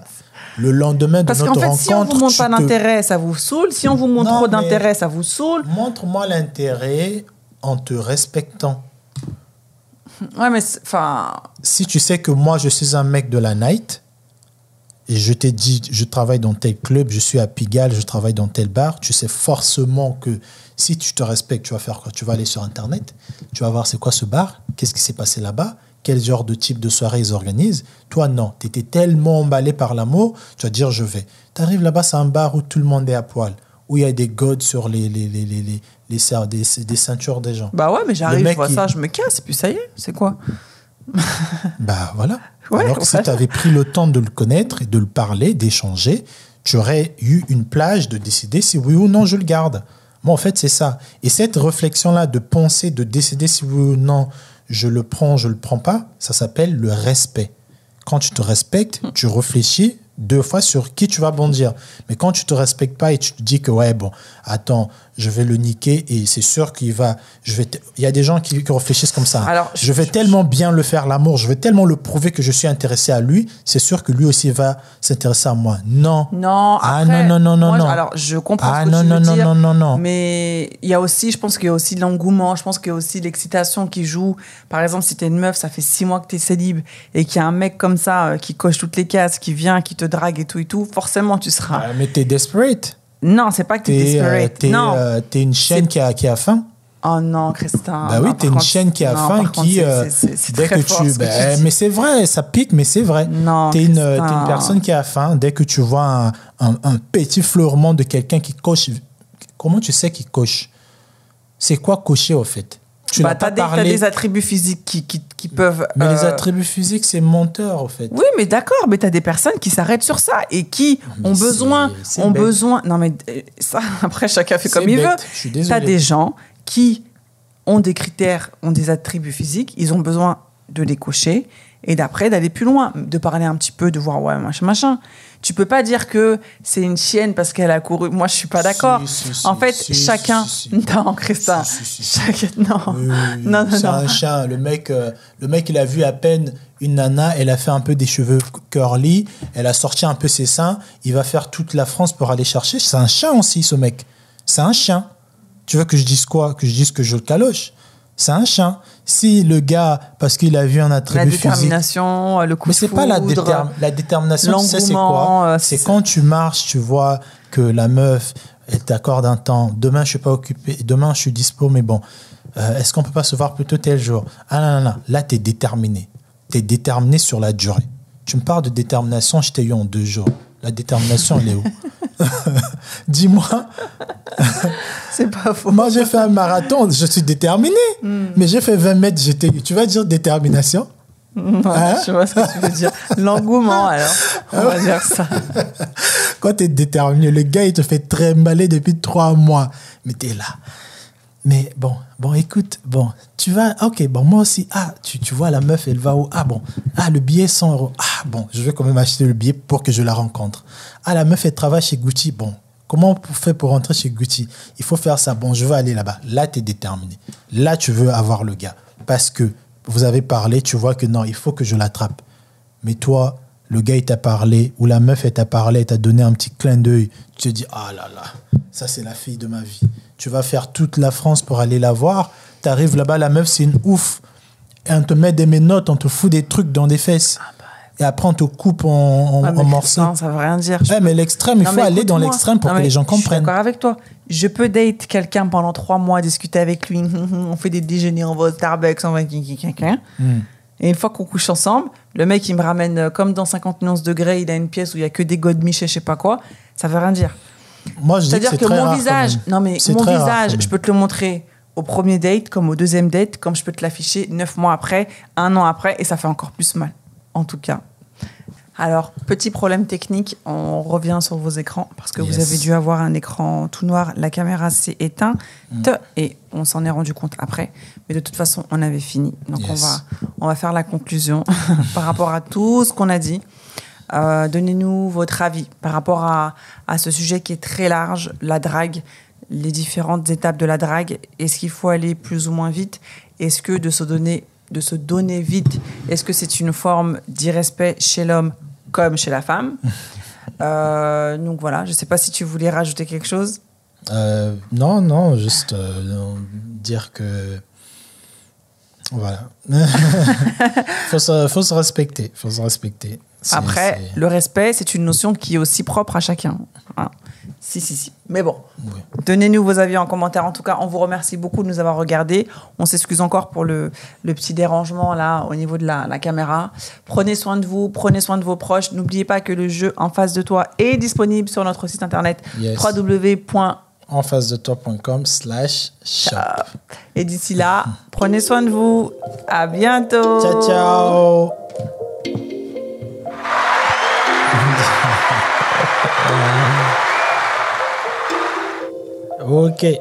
S2: Le lendemain de
S1: Parce qu'en
S2: notre
S1: fait, si on
S2: rencontre,
S1: vous montre pas
S2: te-
S1: d'intérêt, ça vous saoule. Si on vous montre
S2: Non,
S1: trop d'intérêt, ça vous saoule.
S2: Montre-moi l'intérêt en te respectant.
S1: Ouais, mais enfin,
S2: Si tu sais que moi, je suis un mec de la night, et je t'ai dit, je travaille dans tel club, je suis à Pigalle, je travaille dans tel bar, tu sais forcément que si tu te respectes, tu vas faire quoi? Tu vas aller sur Internet, tu vas voir c'est quoi ce bar, qu'est-ce qui s'est passé là-bas, quel genre de type de soirée ils organisent. Toi, non, tu étais tellement emballé par l'amour, tu vas dire je vais. Tu arrives là-bas, c'est un bar où tout le monde est à poil, où il y a des godes sur les, les, les, les, les, des, des ceintures des gens.
S1: bah ouais, mais j'arrive, je vois
S2: il-
S1: ça, je me casse, et puis ça y est, c'est quoi?
S2: Bah voilà.
S1: Ouais,
S2: Alors que si tu avais pris le temps de le connaître et de le parler, d'échanger, tu aurais eu une plage de décider si oui ou non je le garde. Moi, en fait, c'est ça. Et cette réflexion-là de penser, de décider si oui ou non je le prends, je le prends pas, ça s'appelle le respect. Quand tu te respectes, tu réfléchis deux fois sur qui tu vas bondir. Mais quand tu te respectes pas et tu te dis que ouais bon, attends, je vais le niquer et c'est sûr qu'il va. Je vais. te- Il y a des gens qui, qui réfléchissent comme ça.
S1: Alors,
S2: je vais
S1: je-
S2: tellement bien le faire l'amour, je vais tellement le prouver que je suis intéressé à lui. C'est sûr que lui aussi va s'intéresser à moi. Non.
S1: Non,
S2: Ah, non, non, non, non,
S1: moi,
S2: non.
S1: Alors, je comprends
S2: Ah,
S1: ce que
S2: non,
S1: tu veux
S2: non, non,
S1: dire.
S2: non, non, non.
S1: Mais il y a aussi, je pense qu'il y a aussi l'engouement. Je pense qu'il y a aussi l'excitation qui joue. Par exemple, si t'es une meuf, ça fait six mois que t'es célib et qu'il y a un mec comme ça euh, qui coche toutes les cases, qui vient, qui te drague et tout et tout, forcément, tu seras.
S2: Ah, mais t'es desperate.
S1: Non, c'est pas que t'es
S2: T'es euh,
S1: desperate.
S2: t'es,
S1: non.
S2: euh, t'es une chaîne qui a, qui a faim.
S1: Oh non, Christin.
S2: Bah oui, t'es une
S1: contre,
S2: chaîne qui a
S1: non,
S2: faim
S1: contre,
S2: qui euh, dès que tu
S1: que
S2: bah,
S1: tu
S2: mais c'est vrai, ça pique mais c'est vrai.
S1: Non,
S2: T'es une une personne qui a faim dès que tu vois un, un- un petit fleurement de quelqu'un qui coche comment tu sais qu'il coche? C'est quoi cocher au fait? Tu
S1: bah, t'as
S2: pas
S1: des,
S2: parlé
S1: des attributs physiques qui, qui, qui peuvent.
S2: mais les
S1: euh,
S2: attributs physiques c'est menteur au fait.
S1: Oui, mais d'accord, mais t'as des personnes qui s'arrêtent sur ça et qui
S2: Mais
S1: ont besoin, ont
S2: bête.
S1: besoin. Non, mais euh, ça, après, chacun fait comme il
S2: bête,
S1: veut. T'as
S2: désolé.
S1: des gens qui ont des critères, ont des attributs physiques, ils ont besoin de les cocher et d'après d'aller plus loin, de parler un petit peu, de voir ouais machin machin. Tu peux pas dire que c'est une chienne parce qu'elle a couru. Moi, je suis pas d'accord.
S2: Si, si,
S1: en
S2: si,
S1: fait, chacun. Non, Christin. Chacun- Non.
S2: Oui, oui, oui.
S1: non, non,
S2: c'est
S1: non.
S2: un chien. Le mec, euh, le mec, il a vu à peine une nana, elle a fait un peu des cheveux curly, elle a sorti un peu ses seins, il va faire toute la France pour aller chercher. C'est un chien aussi, ce mec. C'est un chien. Tu veux que je dise quoi? Que je dise que je le caloche? C'est un chien. Si le gars, parce qu'il a vu un
S1: La
S2: attribut physique,
S1: détermination, le coup
S2: mais
S1: de
S2: c'est pas la, déterm- la détermination, c'est quoi
S1: euh,
S2: C'est
S1: c'est-
S2: quand tu marches, tu vois que la meuf, elle t'accorde un temps. Demain, je suis pas occupé. Demain, je suis dispo, mais bon, euh, est-ce qu'on peut pas se voir plutôt tel jour? Ah non, non, non. Là, tu es déterminé. Tu es déterminé sur la durée. Tu me parles de détermination, je t'ai eu en deux jours. La détermination, elle est où? Dis-moi.
S1: C'est pas faux.
S2: Moi, j'ai fait un marathon, je suis déterminé.
S1: Hmm.
S2: Mais j'ai fait 20 mètres, j'étais. Tu vas dire détermination? Hein?
S1: je vois ce que tu veux dire. L'engouement, alors. On va dire ça.
S2: Quand tu es déterminé, le gars, il te fait trimballer depuis trois mois. Mais tu es là. Mais bon, bon, écoute, bon, tu vas, ok, bon, moi aussi, ah, tu, tu vois, la meuf, elle va où Ah, bon, ah, le billet, 100 euros. Ah, bon, je vais quand même acheter le billet pour que je la rencontre. Ah, la meuf, elle travaille chez Gucci. Bon, comment on fait pour rentrer chez Gucci? Il faut faire ça. Bon, je veux aller là-bas. Là, tu es déterminé. Là, tu veux avoir le gars. Parce que vous avez parlé, tu vois que non, il faut que je l'attrape. Mais toi, le gars, t'a parlé, ou la meuf, t'a parlé, t'a donné un petit clin d'œil. Tu te dis, ah là là, ça, c'est la fille de ma vie. Tu vas faire toute la France pour aller la voir. Tu arrives là-bas, la meuf, c'est une ouf. Et on te met des menottes, on te fout des trucs dans des fesses. Et après, on te coupe en, en-
S1: Ah,
S2: en morceaux.
S1: Christin, ça veut rien dire.
S2: Ouais, mais l'extrême, il
S1: Non,
S2: faut aller dans l'extrême pour
S1: Non,
S2: que les gens
S1: Je suis
S2: comprennent.
S1: d'accord avec toi. Je peux date quelqu'un pendant trois mois, discuter avec lui. on fait des déjeuners, on va au Starbucks, on va quelqu'un. Et une fois qu'on couche ensemble, le mec, il me ramène euh, comme dans 50 nuances degrés, il a une pièce où il y a que des godemiches, je sais pas quoi. Ça veut rien dire.
S2: Moi, je que
S1: C'est-à-dire
S2: c'est
S1: que, mon
S2: rare,
S1: visage, non mais mon visage, je peux te le montrer au premier date, comme au deuxième date, comme je peux te l'afficher neuf mois après, un an après, et ça fait encore plus mal. En tout cas. Alors, petit problème technique, on revient sur vos écrans, parce que vous avez dû avoir un écran tout noir, la caméra s'est éteinte,
S2: Mm.
S1: et on s'en est rendu compte après. Mais de toute façon, on avait fini. Donc, on, va, on va faire la conclusion par rapport à tout ce qu'on a dit. Euh, Donnez-nous votre avis par rapport à, à ce sujet qui est très large, la drague, les différentes étapes de la drague. Est-ce qu'il faut aller plus ou moins vite? Est-ce que de se donner, de se donner vite, est-ce que c'est une forme d'irrespect chez l'homme comme chez la femme Euh, Donc voilà, je ne sais pas si tu voulais rajouter quelque chose.
S2: Euh, non, non, juste euh, dire que. Voilà. faut, se, faut se respecter. faut se respecter.
S1: Après, le respect, c'est une notion qui est aussi propre à chacun. Hein. Si, si, si. Mais bon,
S2: Oui.
S1: Donnez-nous vos avis en commentaire. En tout cas, on vous remercie beaucoup de nous avoir regardés. On s'excuse encore pour le, le petit dérangement là au niveau de la, la caméra. Prenez soin de vous, prenez soin de vos proches. N'oubliez pas que le jeu en face de toi est disponible sur notre site internet
S2: Yes.
S1: www.
S2: En face de toi.com slash shop.
S1: Et d'ici là, prenez soin de vous. À bientôt.
S2: Ciao, ciao. Okay.